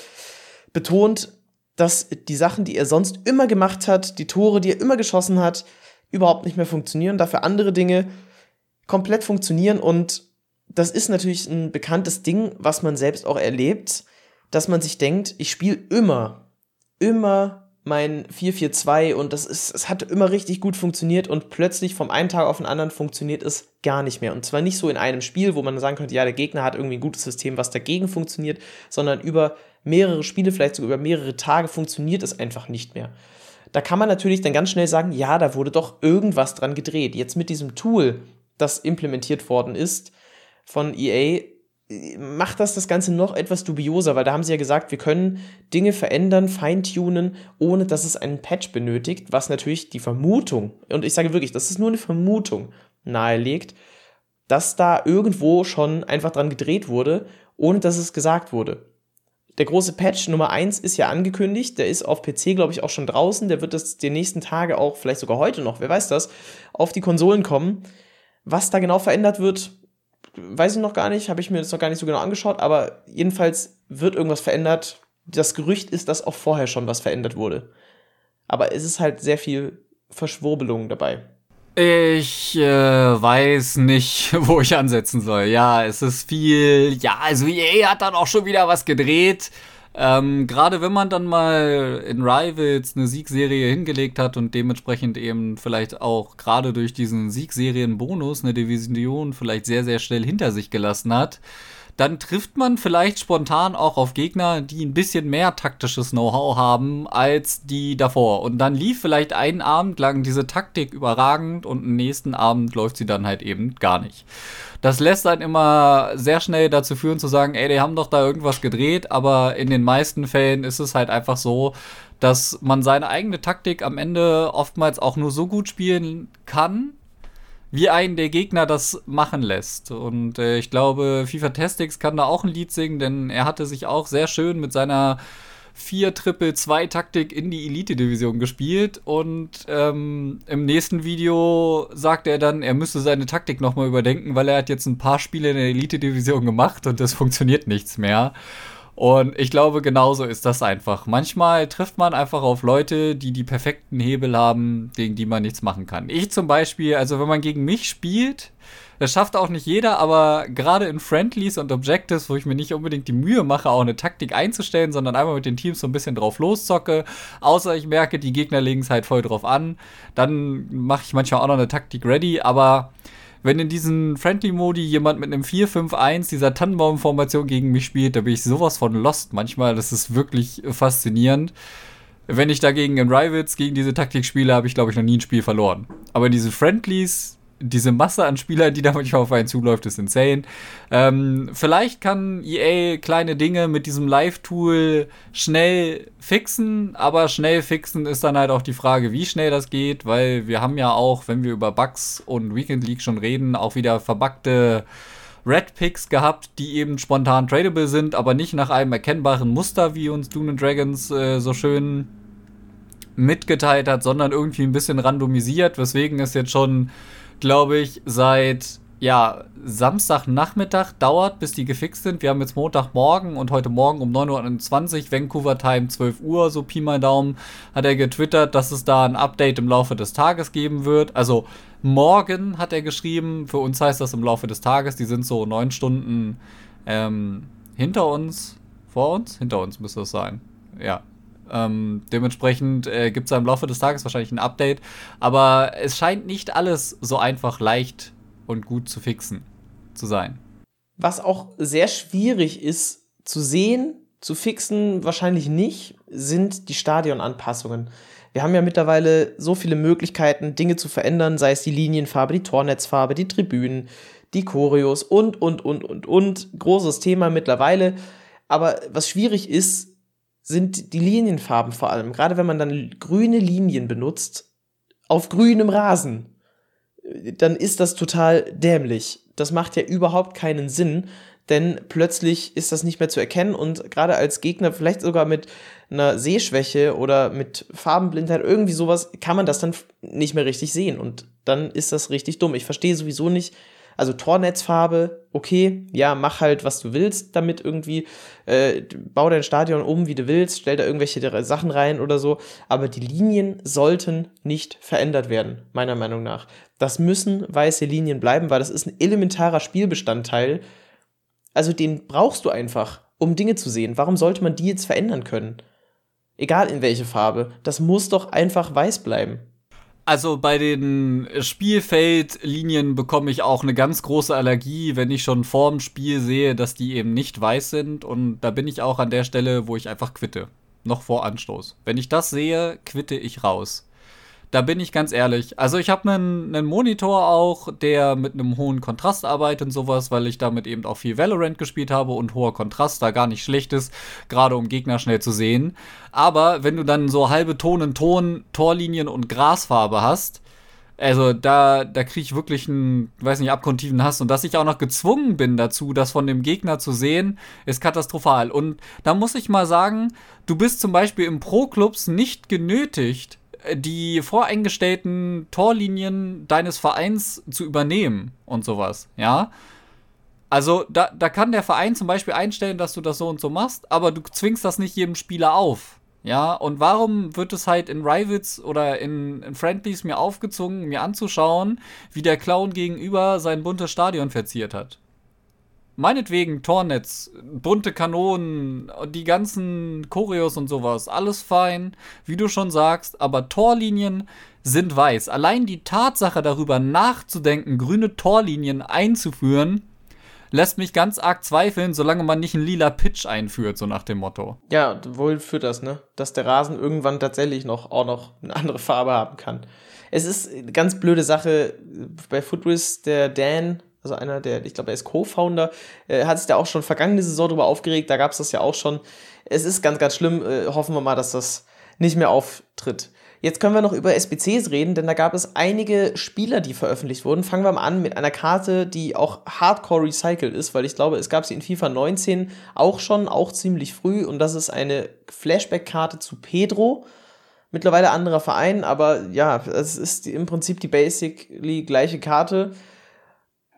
betont, dass die Sachen, die er sonst immer gemacht hat, die Tore, die er immer geschossen hat, überhaupt nicht mehr funktionieren, dafür andere Dinge komplett funktionieren. Und das ist natürlich ein bekanntes Ding, was man selbst auch erlebt, dass man sich denkt, ich spiele immer, immer mein 442 und das ist, es hat immer richtig gut funktioniert und plötzlich vom einen Tag auf den anderen funktioniert es gar nicht mehr. Und zwar nicht so in einem Spiel, wo man sagen könnte, ja, der Gegner hat irgendwie ein gutes System, was dagegen funktioniert, sondern über mehrere Spiele, vielleicht sogar über mehrere Tage funktioniert es einfach nicht mehr. Da kann man natürlich dann ganz schnell sagen, ja, da wurde doch irgendwas dran gedreht. Jetzt mit diesem Tool, das implementiert worden ist von EA, macht das das Ganze noch etwas dubioser, weil da haben sie ja gesagt, wir können Dinge verändern, feintunen, ohne dass es einen Patch benötigt, was natürlich die Vermutung, und ich sage wirklich, das ist nur eine Vermutung, nahelegt, dass da irgendwo schon einfach dran gedreht wurde, ohne dass es gesagt wurde. Der große Patch Nummer 1 ist ja angekündigt, der ist auf PC, glaube ich, auch schon draußen, der wird das die nächsten Tage auch, vielleicht sogar heute noch, wer weiß das, auf die Konsolen kommen. Was da genau verändert wird, weiß ich noch gar nicht, habe ich mir das noch gar nicht so genau angeschaut, aber jedenfalls wird irgendwas verändert. Das Gerücht ist, dass auch vorher schon was verändert wurde. Aber es ist halt sehr viel Verschwurbelung dabei. Ich äh, weiß nicht, wo ich ansetzen soll. Ja, es ist viel. Ja, also EA hat dann auch schon wieder was gedreht. Ähm, Gerade wenn man dann mal in Rivals eine Siegserie hingelegt hat und dementsprechend eben vielleicht auch gerade durch diesen Siegserien-Bonus eine Division vielleicht sehr, sehr schnell hinter sich gelassen hat, dann trifft man vielleicht spontan auch auf Gegner, die ein bisschen mehr taktisches Know-how haben als die davor. Und dann lief vielleicht einen Abend lang diese Taktik überragend und am nächsten Abend läuft sie dann halt eben gar nicht. Das lässt dann immer sehr schnell dazu führen zu sagen, ey, die haben doch da irgendwas gedreht, aber in den meisten Fällen ist es halt einfach so, dass man seine eigene Taktik am Ende oftmals auch nur so gut spielen kann, wie einen der Gegner das machen lässt. Und äh, ich glaube, FIFA Testix kann da auch ein Lied singen, denn er hatte sich auch sehr schön mit seiner 4-Triple-2-Taktik in die Elite-Division gespielt und ähm, im nächsten Video sagt er dann, er müsste seine Taktik nochmal überdenken, weil er hat jetzt ein paar Spiele in der Elite-Division gemacht und das funktioniert nichts mehr. Und ich glaube, genauso ist das einfach. Manchmal trifft man einfach auf Leute, die die perfekten Hebel haben, gegen die man nichts machen kann. Ich zum Beispiel, also wenn man gegen mich spielt, das schafft auch nicht jeder, aber gerade in Friendlies und Objectives, wo ich mir nicht unbedingt die Mühe mache, auch eine Taktik einzustellen, sondern einfach mit den Teams so ein bisschen drauf loszocke, außer ich merke, die Gegner legen es halt voll drauf an, dann mache ich manchmal auch noch eine Taktik ready, aber wenn in diesen Friendly-Modi jemand mit einem 4-5-1 dieser Tannenbaum-Formation gegen mich spielt, da bin ich sowas von lost manchmal. Das ist wirklich faszinierend. Wenn ich dagegen in Rivals gegen diese Taktik spiele, habe ich, glaube ich, noch nie ein Spiel verloren. Aber in diese Friendlies, diese Masse an Spielern, die da manchmal auf einen zuläuft, ist insane. Ähm, vielleicht kann EA kleine Dinge mit diesem Live-Tool schnell fixen, aber schnell fixen ist dann halt auch die Frage, wie schnell das geht, weil wir haben ja auch, wenn wir über Bugs und Weekend League schon reden, auch wieder verbackte Red Picks gehabt, die eben spontan tradable sind, aber nicht nach einem erkennbaren Muster, wie uns Dune Dragons äh, so schön mitgeteilt hat, sondern irgendwie ein bisschen randomisiert, weswegen es jetzt schon glaube ich, seit ja, Samstagnachmittag dauert, bis die gefixt sind. Wir haben jetzt Montagmorgen und heute Morgen um 9.21 Uhr, Vancouver Time 12 Uhr, so Pi mal Daumen, hat er getwittert, dass es da ein Update im Laufe des Tages geben wird. Also morgen hat er geschrieben, für uns heißt das im Laufe des Tages, die sind so neun Stunden ähm, hinter uns, vor uns, hinter uns müsste es sein. Ja, ähm, dementsprechend äh, gibt es im Laufe des Tages wahrscheinlich ein Update. Aber es scheint nicht alles so einfach leicht und gut zu fixen zu sein. Was auch sehr schwierig ist zu sehen, zu fixen, wahrscheinlich nicht, sind die Stadionanpassungen. Wir haben ja mittlerweile so viele Möglichkeiten, Dinge zu verändern, sei es die Linienfarbe, die Tornetzfarbe, die Tribünen, die Choreos und, und, und, und, und. Großes Thema mittlerweile. Aber was schwierig ist, sind die Linienfarben vor allem. Gerade wenn man dann grüne Linien benutzt, auf grünem Rasen, dann ist das total dämlich. Das macht ja überhaupt keinen Sinn, denn plötzlich ist das nicht mehr zu erkennen und gerade als Gegner, vielleicht sogar mit einer Sehschwäche oder mit Farbenblindheit, irgendwie sowas, kann man das dann nicht mehr richtig sehen und dann ist das richtig dumm. Ich verstehe sowieso nicht, also Tornetzfarbe, okay, ja, mach halt, was du willst damit irgendwie. Äh, bau dein Stadion um, wie du willst, stell da irgendwelche Sachen rein oder so. Aber die Linien sollten nicht verändert werden, meiner Meinung nach. Das müssen weiße Linien bleiben, weil das ist ein elementarer Spielbestandteil. Also den brauchst du einfach, um Dinge zu sehen. Warum sollte man die jetzt verändern können? Egal in welche Farbe. Das muss doch einfach weiß bleiben. Also bei den Spielfeldlinien bekomme ich auch eine ganz große Allergie, wenn ich schon vorm Spiel sehe, dass die eben nicht weiß sind. Und da bin ich auch an der Stelle, wo ich einfach quitte. Noch vor Anstoß. Wenn ich das sehe, quitte ich raus. Da bin ich ganz ehrlich. Also ich habe einen, einen Monitor auch, der mit einem hohen Kontrast arbeitet und sowas, weil ich damit eben auch viel Valorant gespielt habe und hoher Kontrast da gar nicht schlecht ist, gerade um Gegner schnell zu sehen. Aber wenn du dann so halbe Ton in Ton, Torlinien und Grasfarbe hast, also da, da kriege ich wirklich einen, weiß nicht, abgrundtiefen Hass. Und dass ich auch noch gezwungen bin dazu, das von dem Gegner zu sehen, ist katastrophal. Und da muss ich mal sagen, du bist zum Beispiel im Pro-Clubs nicht genötigt, die voreingestellten Torlinien deines Vereins zu übernehmen und sowas, ja. Also da, da kann der Verein zum Beispiel einstellen, dass du das so und so machst, aber du zwingst das nicht jedem Spieler auf. Ja, und warum wird es halt in Rivals oder in, in Friendlies mir aufgezwungen, mir anzuschauen, wie der Clown gegenüber sein buntes Stadion verziert hat? Meinetwegen Tornetz, bunte Kanonen, die ganzen Choreos und sowas, alles fein, wie du schon sagst, aber Torlinien sind weiß. Allein die Tatsache darüber nachzudenken, grüne Torlinien einzuführen, lässt mich ganz arg zweifeln, solange man nicht einen lila Pitch einführt, so nach dem Motto. Ja, wohl führt das, ne? Dass der Rasen irgendwann tatsächlich noch auch noch eine andere Farbe haben kann. Es ist eine ganz blöde Sache. Bei Footwiz, der Dan, also einer der, ich glaube, er ist Co-Founder, äh, hat sich da auch schon vergangene Saison darüber aufgeregt, da gab es das ja auch schon. Es ist ganz, ganz schlimm, äh, hoffen wir mal, dass das nicht mehr auftritt. Jetzt können wir noch über SBCs reden, denn da gab es einige Spieler, die veröffentlicht wurden. Fangen wir mal an mit einer Karte, die auch hardcore recycelt ist, weil ich glaube, es gab sie in FIFA 19 auch schon, auch ziemlich früh. Und das ist eine Flashback-Karte zu Pedro. Mittlerweile anderer Verein, aber ja, es ist im Prinzip die basically gleiche Karte.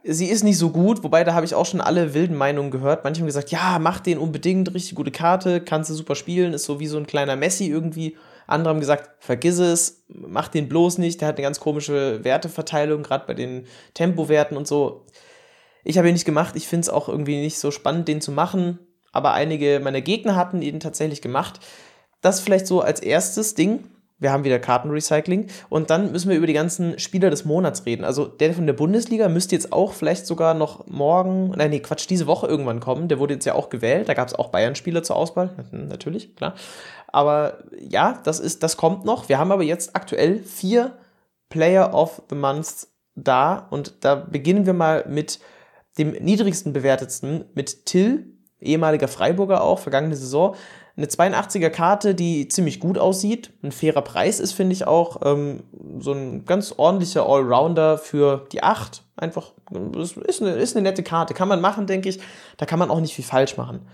Sie ist nicht so gut, wobei da habe ich auch schon alle wilden Meinungen gehört. Manche haben gesagt, ja, mach den unbedingt, richtig gute Karte, kannst du super spielen, ist so wie so ein kleiner Messi irgendwie. Andere haben gesagt, vergiss es, mach den bloß nicht, der hat eine ganz komische Werteverteilung, gerade bei den Tempowerten und so. Ich habe ihn nicht gemacht, ich finde es auch irgendwie nicht so spannend, den zu machen, aber einige meiner Gegner hatten ihn tatsächlich gemacht. Das vielleicht so als erstes Ding. Wir haben wieder Kartenrecycling. Und dann müssen wir über die ganzen Spieler des Monats reden. Also der von der Bundesliga müsste jetzt auch vielleicht sogar noch morgen, nein, nee, Quatsch, diese Woche irgendwann kommen. Der wurde jetzt ja auch gewählt. Da gab es auch Bayern-Spieler zur Auswahl. Natürlich, klar. Aber ja, das ist, das kommt noch. Wir haben aber jetzt aktuell vier Player of the Month da. Und da beginnen wir mal mit dem niedrigsten bewertetsten, mit Till, ehemaliger Freiburger auch, vergangene Saison. Eine 82er Karte, die ziemlich gut aussieht. Ein fairer Preis ist, finde ich auch. Ähm, so ein ganz ordentlicher Allrounder für die 8. Einfach, das ist eine, ist eine nette Karte. Kann man machen, denke ich. Da kann man auch nicht viel falsch machen.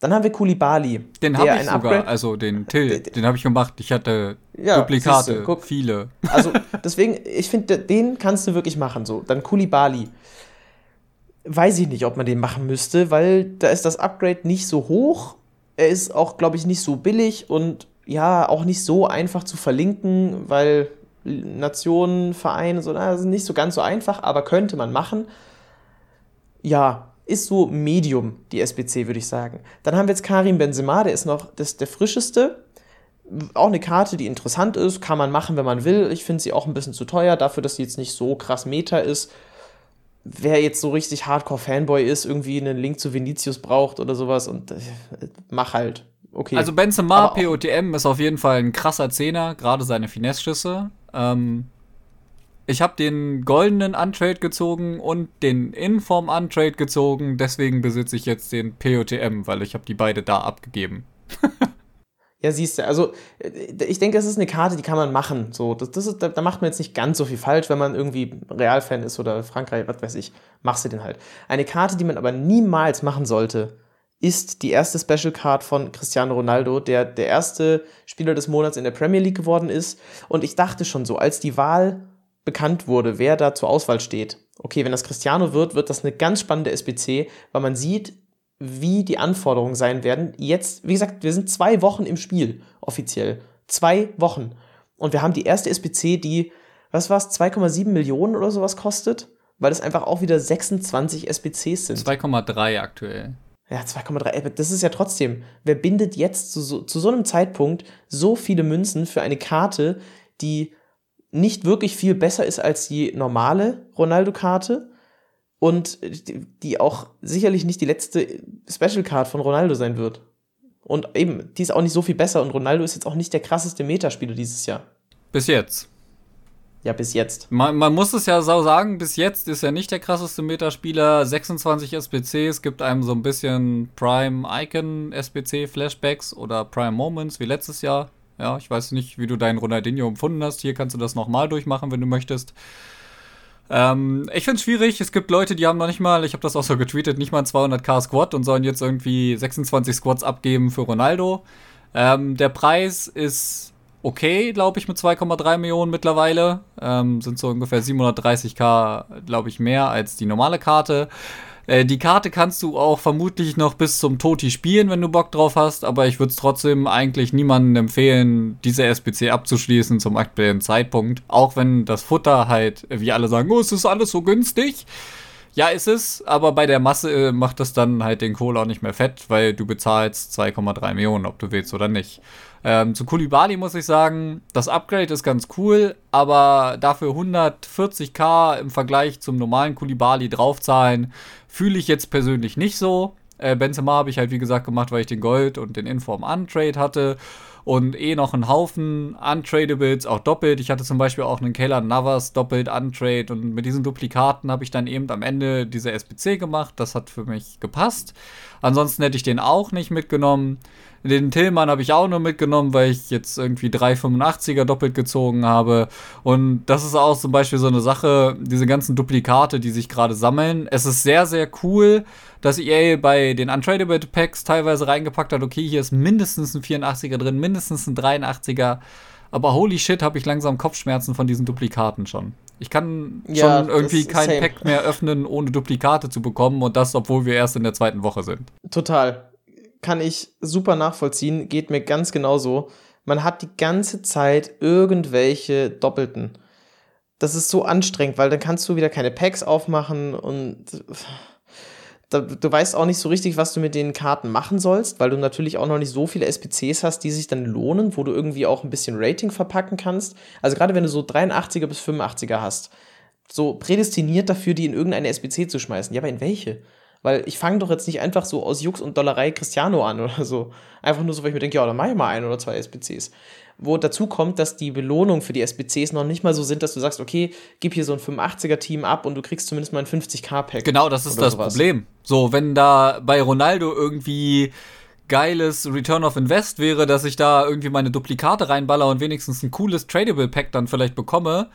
Dann haben wir Kulibali. Den habe ich sogar, Upgrade also den Till, den habe ich gemacht. Ich hatte ja, Duplikate, du, viele. Also deswegen, ich finde, den kannst du wirklich machen. So, dann Kulibali. Weiß ich nicht, ob man den machen müsste, weil da ist das Upgrade nicht so hoch er ist auch, glaube ich, nicht so billig und ja, auch nicht so einfach zu verlinken, weil Nationen, Vereine, so, das ist nicht so ganz so einfach, aber könnte man machen. Ja, ist so Medium, die SBC, würde ich sagen. Dann haben wir jetzt Karim Benzema, der ist noch das, der frischeste. Auch eine Karte, die interessant ist, kann man machen, wenn man will. Ich finde sie auch ein bisschen zu teuer, dafür, dass sie jetzt nicht so krass Meta ist wer jetzt so richtig Hardcore-Fanboy ist, irgendwie einen Link zu Vinicius braucht oder sowas und äh, mach halt. Okay. Also Benzema POTM ist auf jeden Fall ein krasser Zehner, gerade seine Finesse-Schüsse. Ähm, ich habe den goldenen Untrade gezogen und den Inform Untrade gezogen, deswegen besitze ich jetzt den POTM, weil ich habe die beide da abgegeben. Ja, siehst du, also äh, ich denke, es ist eine Karte, die kann man machen. So, das, das ist, da, da, macht man jetzt nicht ganz so viel falsch, wenn man irgendwie Realfan ist oder Frankreich, was weiß ich, machst du den halt. Eine Karte, die man aber niemals machen sollte, ist die erste Special Card von Cristiano Ronaldo, der der erste Spieler des Monats in der Premier League geworden ist. Und ich dachte schon so, als die Wahl bekannt wurde, wer da zur Auswahl steht, okay, wenn das Cristiano wird, wird das eine ganz spannende SBC, weil man sieht, wie die Anforderungen sein werden. Jetzt, wie gesagt, wir sind zwei Wochen im Spiel, offiziell. Zwei Wochen. Und wir haben die erste SPC, die, was war's, 2,7 Millionen oder sowas kostet, weil es einfach auch wieder 26 SPCs sind. 2,3 aktuell. Ja, 2,3. Das ist ja trotzdem. Wer bindet jetzt zu so, zu so einem Zeitpunkt so viele Münzen für eine Karte, die nicht wirklich viel besser ist als die normale Ronaldo-Karte? Und die auch sicherlich nicht die letzte Special Card von Ronaldo sein wird. Und eben, die ist auch nicht so viel besser und Ronaldo ist jetzt auch nicht der krasseste Metaspieler dieses Jahr. Bis jetzt. Ja, bis jetzt. Man, man muss es ja so sagen, bis jetzt ist er nicht der krasseste Metaspieler. 26 SBCs gibt einem so ein bisschen Prime Icon SBC Flashbacks oder Prime Moments wie letztes Jahr. Ja, ich weiß nicht, wie du deinen Ronaldinho empfunden hast. Hier kannst du das nochmal durchmachen, wenn du möchtest. Ähm, ich finde es schwierig. Es gibt Leute, die haben noch nicht mal, ich habe das auch so getweetet, nicht mal ein 200k Squad und sollen jetzt irgendwie 26 Squads abgeben für Ronaldo. Ähm, der Preis ist okay, glaube ich, mit 2,3 Millionen mittlerweile. Ähm, sind so ungefähr 730k, glaube ich, mehr als die normale Karte. Äh, die Karte kannst du auch vermutlich noch bis zum Toti spielen, wenn du Bock drauf hast, aber ich würde es trotzdem eigentlich niemandem empfehlen, diese SBC abzuschließen zum aktuellen Zeitpunkt. Auch wenn das Futter halt, wie alle sagen, oh, es ist alles so günstig. Ja, ist es, aber bei der Masse äh, macht das dann halt den Kohl auch nicht mehr fett, weil du bezahlst 2,3 Millionen, ob du willst oder nicht. Ähm, zu Kulibali muss ich sagen, das Upgrade ist ganz cool, aber dafür 140k im Vergleich zum normalen Kulibali draufzahlen, fühle ich jetzt persönlich nicht so. Äh, Benzema habe ich halt wie gesagt gemacht, weil ich den Gold und den Inform Untrade hatte. Und eh noch einen Haufen Untradables, auch doppelt. Ich hatte zum Beispiel auch einen Kayla Navas doppelt Untrade und mit diesen Duplikaten habe ich dann eben am Ende diese SPC gemacht. Das hat für mich gepasst. Ansonsten hätte ich den auch nicht mitgenommen. Den Tillmann habe ich auch nur mitgenommen, weil ich jetzt irgendwie 385er doppelt gezogen habe. Und das ist auch zum Beispiel so eine Sache, diese ganzen Duplikate, die sich gerade sammeln. Es ist sehr, sehr cool, dass EA bei den Untradable Packs teilweise reingepackt hat, okay, hier ist mindestens ein 84er drin, mindestens ein 83er. Aber holy shit, habe ich langsam Kopfschmerzen von diesen Duplikaten schon. Ich kann ja, schon irgendwie kein same. Pack mehr öffnen, ohne Duplikate zu bekommen und das, obwohl wir erst in der zweiten Woche sind. Total kann ich super nachvollziehen, geht mir ganz genauso. Man hat die ganze Zeit irgendwelche Doppelten. Das ist so anstrengend, weil dann kannst du wieder keine Packs aufmachen und du weißt auch nicht so richtig, was du mit den Karten machen sollst, weil du natürlich auch noch nicht so viele SPCs hast, die sich dann lohnen, wo du irgendwie auch ein bisschen Rating verpacken kannst. Also gerade wenn du so 83er bis 85er hast, so prädestiniert dafür, die in irgendeine SPC zu schmeißen. Ja, aber in welche? Weil ich fange doch jetzt nicht einfach so aus Jux und Dollerei Cristiano an oder so. Einfach nur so, weil ich mir denke, ja, dann mach ich mal ein oder zwei SBCs. Wo dazu kommt, dass die Belohnungen für die SBCs noch nicht mal so sind, dass du sagst, okay, gib hier so ein 85er-Team ab und du kriegst zumindest mal ein 50k-Pack. Genau, das ist das sowas. Problem. So, wenn da bei Ronaldo irgendwie geiles Return of Invest wäre, dass ich da irgendwie meine Duplikate reinballer und wenigstens ein cooles Tradable Pack dann vielleicht bekomme.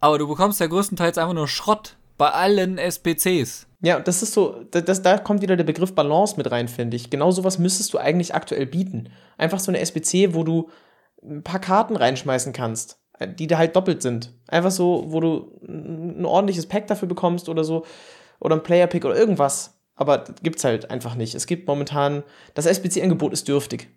Aber du bekommst ja größtenteils einfach nur Schrott bei allen SPCs. Ja, das ist so, das, da kommt wieder der Begriff Balance mit rein, finde ich. Genau sowas müsstest du eigentlich aktuell bieten. Einfach so eine SBC, wo du ein paar Karten reinschmeißen kannst, die da halt doppelt sind. Einfach so, wo du ein ordentliches Pack dafür bekommst oder so. Oder ein Player-Pick oder irgendwas. Aber das gibt's halt einfach nicht. Es gibt momentan, das SBC-Angebot ist dürftig.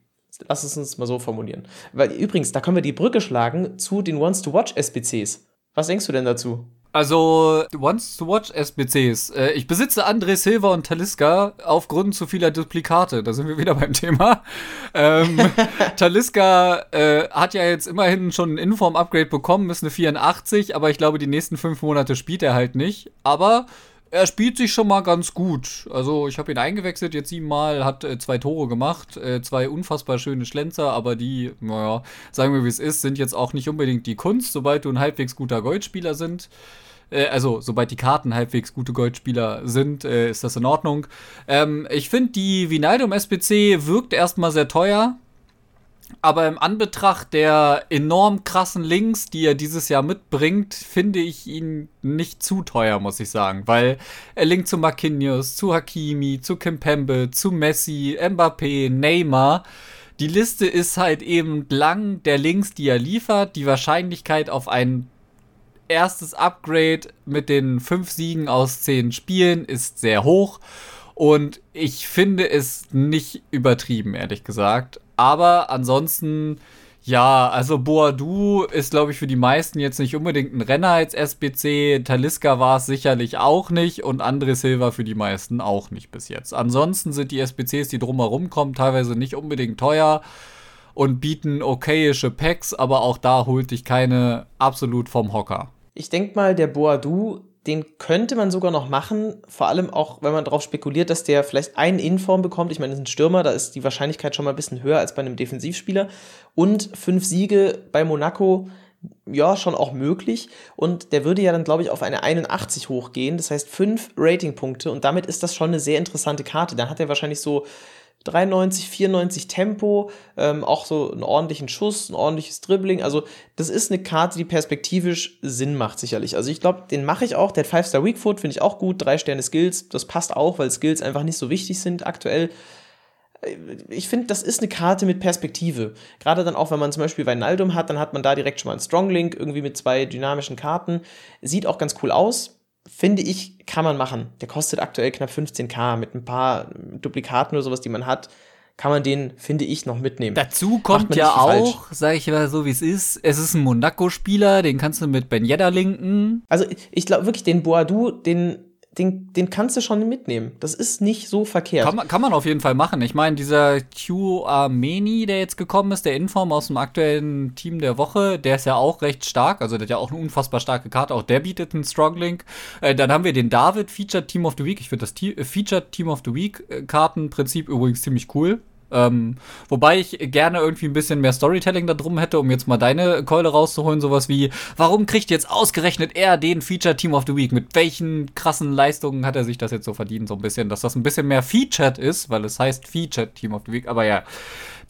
Lass es uns mal so formulieren. Weil übrigens, da können wir die Brücke schlagen zu den Ones-to-Watch-SBCs. Was denkst du denn dazu? Also, Once to Watch SBCs. Äh, ich besitze André Silva und Taliska aufgrund zu vieler Duplikate. Da sind wir wieder beim Thema. Ähm, Taliska äh, hat ja jetzt immerhin schon ein Inform-Upgrade bekommen, ist eine 84, aber ich glaube, die nächsten fünf Monate spielt er halt nicht. Aber er spielt sich schon mal ganz gut. Also ich habe ihn eingewechselt, jetzt siebenmal, hat äh, zwei Tore gemacht, äh, zwei unfassbar schöne Schlenzer, aber die, naja, sagen wir wie es ist, sind jetzt auch nicht unbedingt die Kunst, sobald du ein halbwegs guter Goldspieler sind. Äh, also sobald die Karten halbwegs gute Goldspieler sind, äh, ist das in Ordnung. Ähm, ich finde, die Vinaldum SPC wirkt erstmal sehr teuer. Aber im Anbetracht der enorm krassen Links, die er dieses Jahr mitbringt, finde ich ihn nicht zu teuer, muss ich sagen. Weil er linkt zu Marquinhos, zu Hakimi, zu Kimpembe, zu Messi, Mbappé, Neymar. Die Liste ist halt eben lang der Links, die er liefert. Die Wahrscheinlichkeit auf ein erstes Upgrade mit den fünf Siegen aus zehn Spielen ist sehr hoch. Und ich finde es nicht übertrieben, ehrlich gesagt. Aber ansonsten, ja, also Boadu ist, glaube ich, für die meisten jetzt nicht unbedingt ein Renner als SBC. Taliska war es sicherlich auch nicht und André Silva für die meisten auch nicht bis jetzt. Ansonsten sind die SBCs, die drumherum kommen, teilweise nicht unbedingt teuer und bieten okayische Packs, aber auch da holt dich keine absolut vom Hocker. Ich denke mal, der Boadu den könnte man sogar noch machen, vor allem auch, wenn man darauf spekuliert, dass der vielleicht einen Inform bekommt. Ich meine, das ist ein Stürmer, da ist die Wahrscheinlichkeit schon mal ein bisschen höher als bei einem Defensivspieler. Und fünf Siege bei Monaco, ja, schon auch möglich. Und der würde ja dann, glaube ich, auf eine 81 hochgehen. Das heißt, fünf Ratingpunkte. Und damit ist das schon eine sehr interessante Karte. Dann hat er wahrscheinlich so 93, 94 Tempo, ähm, auch so einen ordentlichen Schuss, ein ordentliches Dribbling. Also, das ist eine Karte, die perspektivisch Sinn macht, sicherlich. Also, ich glaube, den mache ich auch. Der 5-Star Weak Foot finde ich auch gut. Drei Sterne Skills, das passt auch, weil Skills einfach nicht so wichtig sind aktuell. Äh, ich finde, das ist eine Karte mit Perspektive. Gerade dann auch, wenn man zum Beispiel Vinaldum hat, dann hat man da direkt schon mal einen Strong Link, irgendwie mit zwei dynamischen Karten. Sieht auch ganz cool aus finde ich, kann man machen. Der kostet aktuell knapp 15k mit ein paar Duplikaten oder sowas, die man hat. Kann man den, finde ich, noch mitnehmen. Dazu kommt ja auch, sage ich mal so wie es ist, es ist ein Monaco-Spieler, den kannst du mit Ben Yedda linken. Also ich glaube wirklich, den Boadu, den den, den kannst du schon mitnehmen. Das ist nicht so verkehrt. Kann man, kann man auf jeden Fall machen. Ich meine, dieser Q Armeni, der jetzt gekommen ist, der Inform aus dem aktuellen Team der Woche, der ist ja auch recht stark. Also der hat ja auch eine unfassbar starke Karte. Auch der bietet einen Strong Link. Äh, dann haben wir den David, Featured Team of the Week. Ich finde das T äh, Featured Team of the Week äh, Kartenprinzip übrigens ziemlich cool. Ähm, wobei ich gerne irgendwie ein bisschen mehr Storytelling da drum hätte, um jetzt mal deine Keule rauszuholen. Sowas wie, warum kriegt jetzt ausgerechnet er den Feature Team of the Week? Mit welchen krassen Leistungen hat er sich das jetzt so verdient? So ein bisschen, dass das ein bisschen mehr Featured ist, weil es heißt Featured Team of the Week. Aber ja,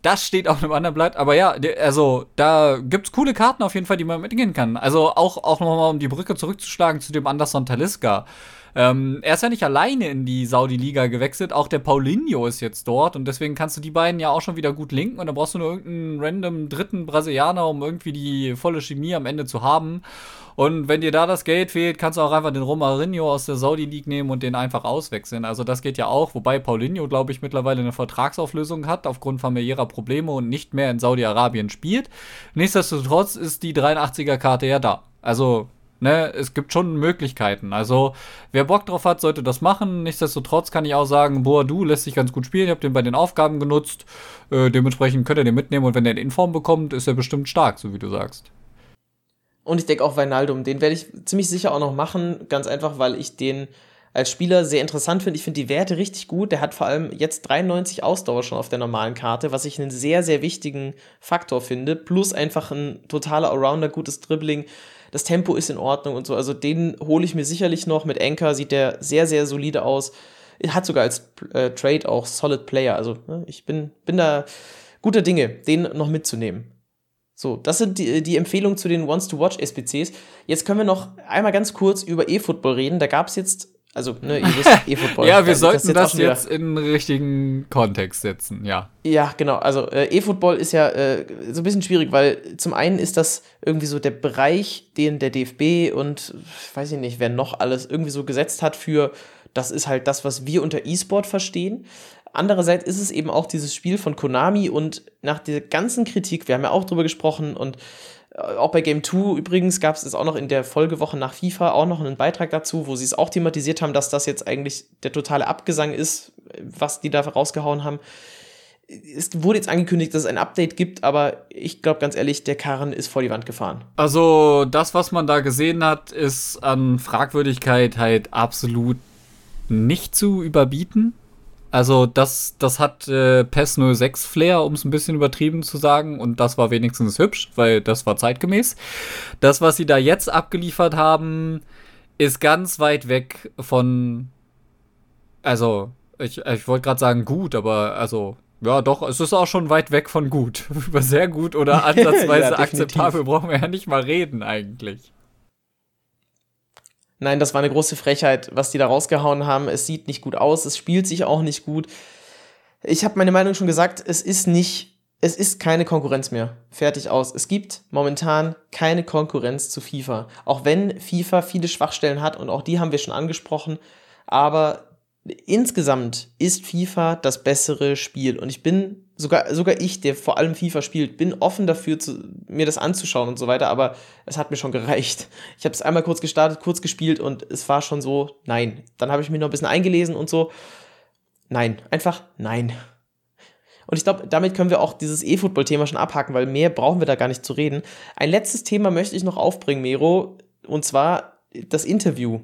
das steht auf einem anderen Blatt. Aber ja, also da gibt's coole Karten auf jeden Fall, die man mitgehen kann. Also auch, auch nochmal, um die Brücke zurückzuschlagen zu dem Anderson Taliska. Ähm, er ist ja nicht alleine in die Saudi-Liga gewechselt, auch der Paulinho ist jetzt dort und deswegen kannst du die beiden ja auch schon wieder gut linken und dann brauchst du nur irgendeinen random dritten Brasilianer, um irgendwie die volle Chemie am Ende zu haben. Und wenn dir da das Geld fehlt, kannst du auch einfach den Romarinho aus der Saudi League nehmen und den einfach auswechseln. Also das geht ja auch, wobei Paulinho, glaube ich, mittlerweile eine Vertragsauflösung hat aufgrund familiärer Probleme und nicht mehr in Saudi-Arabien spielt. Nichtsdestotrotz ist die 83er Karte ja da. Also ne, es gibt schon Möglichkeiten. Also, wer Bock drauf hat, sollte das machen. Nichtsdestotrotz kann ich auch sagen, boah, du lässt sich ganz gut spielen. Ich habe den bei den Aufgaben genutzt. Äh, dementsprechend könnt ihr den mitnehmen und wenn er in Form bekommt, ist er bestimmt stark, so wie du sagst. Und ich denke auch Weinaldum, den werde ich ziemlich sicher auch noch machen. Ganz einfach, weil ich den als Spieler sehr interessant finde. Ich finde die Werte richtig gut. Der hat vor allem jetzt 93 Ausdauer schon auf der normalen Karte, was ich einen sehr, sehr wichtigen Faktor finde. Plus einfach ein totaler Allrounder, gutes Dribbling das Tempo ist in Ordnung und so. Also den hole ich mir sicherlich noch. Mit Anchor sieht der sehr, sehr solide aus. Hat sogar als äh, Trade auch Solid Player. Also ne, ich bin, bin da guter Dinge, den noch mitzunehmen. So, das sind die, die Empfehlungen zu den Wants-to-Watch-SPCs. Jetzt können wir noch einmal ganz kurz über E-Football reden. Da gab es jetzt also, ne, ihr wisst, E-Football. ja, wir sollten das jetzt, das jetzt in den richtigen Kontext setzen, ja. Ja, genau. Also, äh, E-Football ist ja äh, so ein bisschen schwierig, weil zum einen ist das irgendwie so der Bereich, den der DFB und weiß ich nicht, wer noch alles irgendwie so gesetzt hat für, das ist halt das, was wir unter E-Sport verstehen. Andererseits ist es eben auch dieses Spiel von Konami und nach dieser ganzen Kritik, wir haben ja auch drüber gesprochen und auch bei Game 2 übrigens gab es auch noch in der Folgewoche nach FIFA auch noch einen Beitrag dazu, wo sie es auch thematisiert haben, dass das jetzt eigentlich der totale Abgesang ist, was die da rausgehauen haben. Es wurde jetzt angekündigt, dass es ein Update gibt, aber ich glaube ganz ehrlich, der Karren ist vor die Wand gefahren. Also das, was man da gesehen hat, ist an Fragwürdigkeit halt absolut nicht zu überbieten. Also das, das hat äh, PES 06 Flair, um es ein bisschen übertrieben zu sagen. Und das war wenigstens hübsch, weil das war zeitgemäß. Das, was sie da jetzt abgeliefert haben, ist ganz weit weg von. Also, ich, ich wollte gerade sagen gut, aber also, ja doch, es ist auch schon weit weg von gut. Über sehr gut oder ansatzweise ja, akzeptabel brauchen wir ja nicht mal reden eigentlich. Nein, das war eine große Frechheit, was die da rausgehauen haben. Es sieht nicht gut aus, es spielt sich auch nicht gut. Ich habe meine Meinung schon gesagt, es ist nicht, es ist keine Konkurrenz mehr. Fertig aus. Es gibt momentan keine Konkurrenz zu FIFA. Auch wenn FIFA viele Schwachstellen hat und auch die haben wir schon angesprochen. Aber insgesamt ist FIFA das bessere Spiel. Und ich bin, sogar, sogar ich, der vor allem FIFA spielt, bin offen dafür, zu, mir das anzuschauen und so weiter, aber es hat mir schon gereicht. Ich habe es einmal kurz gestartet, kurz gespielt und es war schon so, nein. Dann habe ich mich noch ein bisschen eingelesen und so. Nein, einfach nein. Und ich glaube, damit können wir auch dieses E-Football-Thema schon abhaken, weil mehr brauchen wir da gar nicht zu reden. Ein letztes Thema möchte ich noch aufbringen, Mero, und zwar das Interview.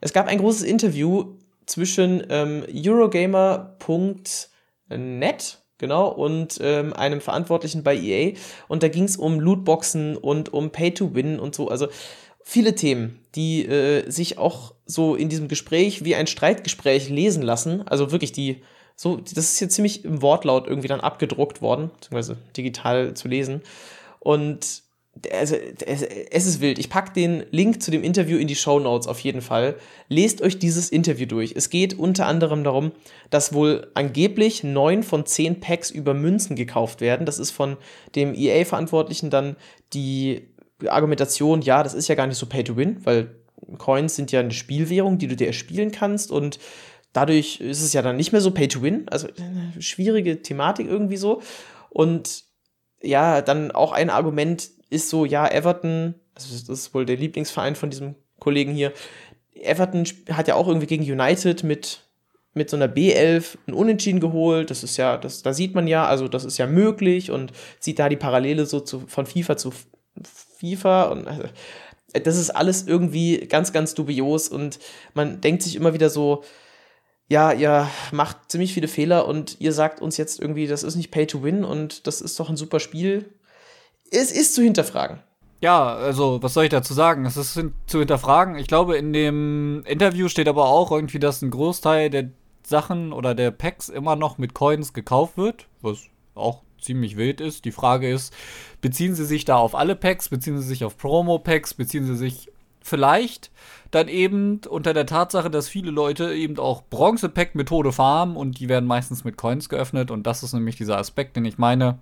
Es gab ein großes Interview zwischen ähm, Eurogamer.net genau, und ähm, einem Verantwortlichen bei EA. Und da ging es um Lootboxen und um Pay-to-Win und so. Also viele Themen, die äh, sich auch so in diesem Gespräch wie ein Streitgespräch lesen lassen. Also wirklich die, so, das ist jetzt ziemlich im Wortlaut irgendwie dann abgedruckt worden, beziehungsweise digital zu lesen. Und also, es, ist wild. Ich packe den Link zu dem Interview in die Show Notes auf jeden Fall. Lest euch dieses Interview durch. Es geht unter anderem darum, dass wohl angeblich neun von zehn Packs über Münzen gekauft werden. Das ist von dem EA-Verantwortlichen dann die Argumentation, ja, das ist ja gar nicht so Pay to Win, weil Coins sind ja eine Spielwährung, die du dir erspielen kannst und dadurch ist es ja dann nicht mehr so Pay to Win. Also eine schwierige Thematik irgendwie so. Und ja, dann auch ein Argument, ist so, ja, Everton, also das ist wohl der Lieblingsverein von diesem Kollegen hier, Everton hat ja auch irgendwie gegen United mit, mit so einer B11 ein Unentschieden geholt. Das ist ja, das, da sieht man ja, also das ist ja möglich und sieht da die Parallele so zu, von FIFA zu FIFA und also, das ist alles irgendwie ganz, ganz dubios und man denkt sich immer wieder so, ja, ihr macht ziemlich viele Fehler und ihr sagt uns jetzt irgendwie, das ist nicht Pay to Win und das ist doch ein super Spiel. Es ist zu hinterfragen. Ja, also was soll ich dazu sagen? Es ist zu hinterfragen. Ich glaube, in dem Interview steht aber auch irgendwie, dass ein Großteil der Sachen oder der Packs immer noch mit Coins gekauft wird, was auch ziemlich wild ist. Die Frage ist, beziehen sie sich da auf alle Packs, beziehen sie sich auf Promo-Packs, beziehen sie sich vielleicht dann eben unter der Tatsache, dass viele Leute eben auch Bronze-Pack-Methode farmen und die werden meistens mit Coins geöffnet und das ist nämlich dieser Aspekt, den ich meine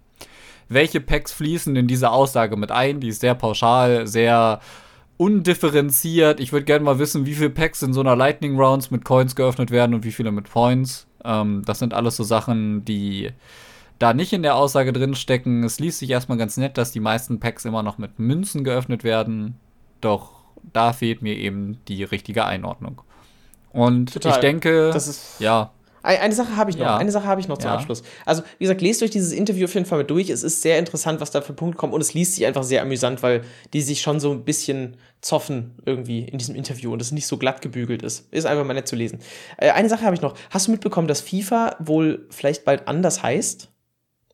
welche Packs fließen in diese Aussage mit ein. Die ist sehr pauschal, sehr undifferenziert. Ich würde gerne mal wissen, wie viele Packs in so einer Lightning Rounds mit Coins geöffnet werden und wie viele mit Points. Ähm, das sind alles so Sachen, die da nicht in der Aussage drin stecken. Es liest sich erstmal ganz nett, dass die meisten Packs immer noch mit Münzen geöffnet werden. Doch da fehlt mir eben die richtige Einordnung. Und Total. ich denke, ja, eine Sache habe ich noch. Ja. Eine Sache habe ich noch zum ja. Abschluss. Also, wie gesagt, lest euch dieses Interview auf jeden Fall mit durch. Es ist sehr interessant, was da für Punkte kommen. Und es liest sich einfach sehr amüsant, weil die sich schon so ein bisschen zoffen irgendwie in diesem Interview und es nicht so glatt gebügelt ist. Ist einfach mal nett zu lesen. Äh, eine Sache habe ich noch. Hast du mitbekommen, dass FIFA wohl vielleicht bald anders heißt?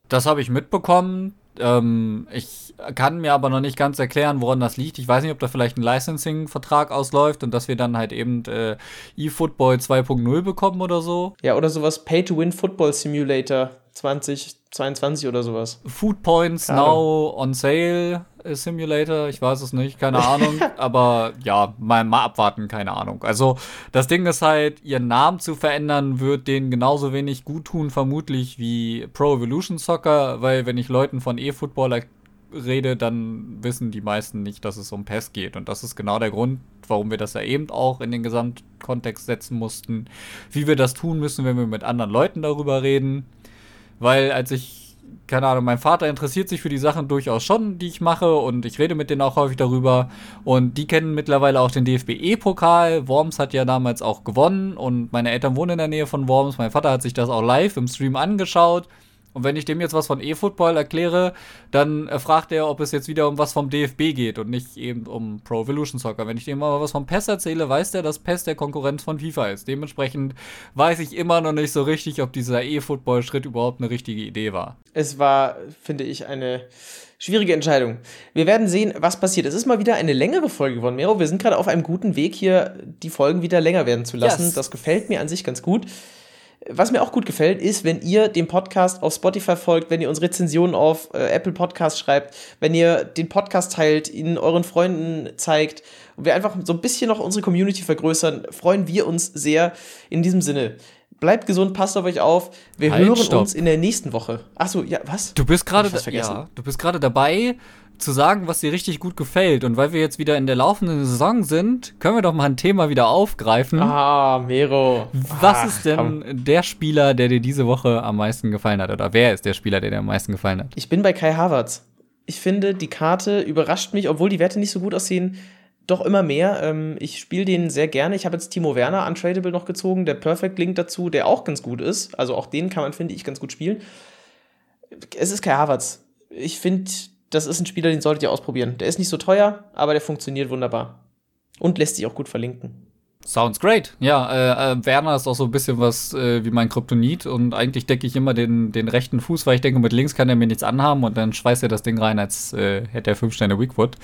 Das habe ich mitbekommen. Ähm, ich kann mir aber noch nicht ganz erklären, woran das liegt. Ich weiß nicht, ob da vielleicht ein Licensing-Vertrag ausläuft und dass wir dann halt eben äh, eFootball 2.0 bekommen oder so. Ja, oder sowas Pay-to-Win Football Simulator 2022 oder sowas. Food Points Keine. now on sale äh, Simulator, ich weiß es nicht, keine Ahnung. aber ja, mal, mal abwarten, keine Ahnung. Also das Ding ist halt, ihren Namen zu verändern, wird denen genauso wenig gut tun, vermutlich wie Pro Evolution Soccer, weil wenn ich Leuten von E-Footballer rede, dann wissen die meisten nicht, dass es um PES geht. Und das ist genau der Grund, warum wir das ja eben auch in den Gesamtkontext setzen mussten. Wie wir das tun müssen, wenn wir mit anderen Leuten darüber reden. Weil als ich, keine Ahnung, mein Vater interessiert sich für die Sachen durchaus schon, die ich mache und ich rede mit denen auch häufig darüber und die kennen mittlerweile auch den DFB-E-Pokal. Worms hat ja damals auch gewonnen und meine Eltern wohnen in der Nähe von Worms. Mein Vater hat sich das auch live im Stream angeschaut und wenn ich dem jetzt was von E-Football erkläre, dann äh, fragt er, ob es jetzt wieder um was vom DFB geht und nicht eben um Pro Evolution Soccer. Wenn ich dem mal was vom PES erzähle, weiß der, dass PES der Konkurrenz von FIFA ist. Dementsprechend weiß ich immer noch nicht so richtig, ob dieser E-Football-Schritt überhaupt eine richtige Idee war. Es war, finde ich, eine schwierige Entscheidung. Wir werden sehen, was passiert. Es ist mal wieder eine längere Folge geworden, Mero. Wir sind gerade auf einem guten Weg, hier die Folgen wieder länger werden zu lassen. Yes. Das gefällt mir an sich ganz gut. Was mir auch gut gefällt, ist, wenn ihr dem Podcast auf Spotify folgt, wenn ihr uns Rezensionen auf äh, Apple Podcast schreibt, wenn ihr den Podcast teilt, ihn euren Freunden zeigt und wir einfach so ein bisschen noch unsere Community vergrößern, freuen wir uns sehr. In diesem Sinne, bleibt gesund, passt auf euch auf. Wir halt, hören stopp. uns in der nächsten Woche. Achso, ja, was? Du bist gerade ja, du bist gerade dabei, zu sagen, was dir richtig gut gefällt. Und weil wir jetzt wieder in der laufenden Saison sind, können wir doch mal ein Thema wieder aufgreifen. Ah, Mero. Was Ach, ist denn komm. der Spieler, der dir diese Woche am meisten gefallen hat? Oder wer ist der Spieler, der dir am meisten gefallen hat? Ich bin bei Kai Havertz. Ich finde, die Karte überrascht mich, obwohl die Werte nicht so gut aussehen, doch immer mehr. Ähm, ich spiele den sehr gerne. Ich habe jetzt Timo Werner untradable noch gezogen, der Perfect Link dazu, der auch ganz gut ist. Also auch den kann man, finde ich, ganz gut spielen. Es ist Kai Havertz. Ich finde, das ist ein Spieler, den solltet ihr ausprobieren. Der ist nicht so teuer, aber der funktioniert wunderbar. Und lässt sich auch gut verlinken. Sounds great. Ja, äh, äh, Werner ist auch so ein bisschen was äh, wie mein Kryptonit und eigentlich decke ich immer den, den rechten Fuß, weil ich denke, mit links kann er mir nichts anhaben und dann schweißt er das Ding rein, als äh, hätte er fünf Sterne Weakwood.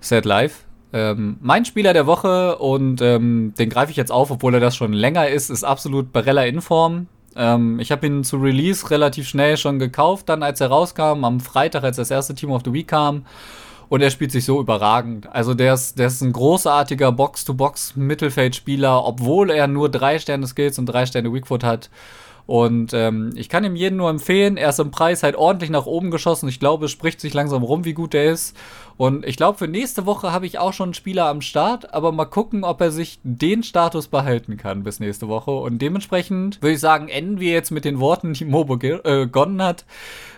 Sad live. Ähm, mein Spieler der Woche und ähm, den greife ich jetzt auf, obwohl er das schon länger ist, ist absolut Barella Inform. Ähm, ich habe ihn zu Release relativ schnell schon gekauft, dann als er rauskam, am Freitag, als das erste Team of the Week kam. Und er spielt sich so überragend. Also der ist, der ist ein großartiger Box-to-Box-Mittelfeldspieler, obwohl er nur drei Sterne Skills und drei Sterne Weakfoot hat. Und ähm, ich kann ihm jeden nur empfehlen. Er ist im Preis halt ordentlich nach oben geschossen. Ich glaube, es spricht sich langsam rum, wie gut er ist. Und ich glaube, für nächste Woche habe ich auch schon einen Spieler am Start. Aber mal gucken, ob er sich den Status behalten kann bis nächste Woche. Und dementsprechend würde ich sagen, enden wir jetzt mit den Worten, die Mobo äh, begonnen hat.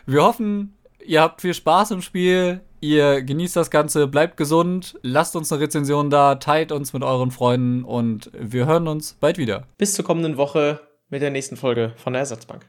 Wir hoffen, ihr habt viel Spaß im Spiel. Ihr genießt das Ganze, bleibt gesund, lasst uns eine Rezension da, teilt uns mit euren Freunden und wir hören uns bald wieder. Bis zur kommenden Woche mit der nächsten Folge von der Ersatzbank.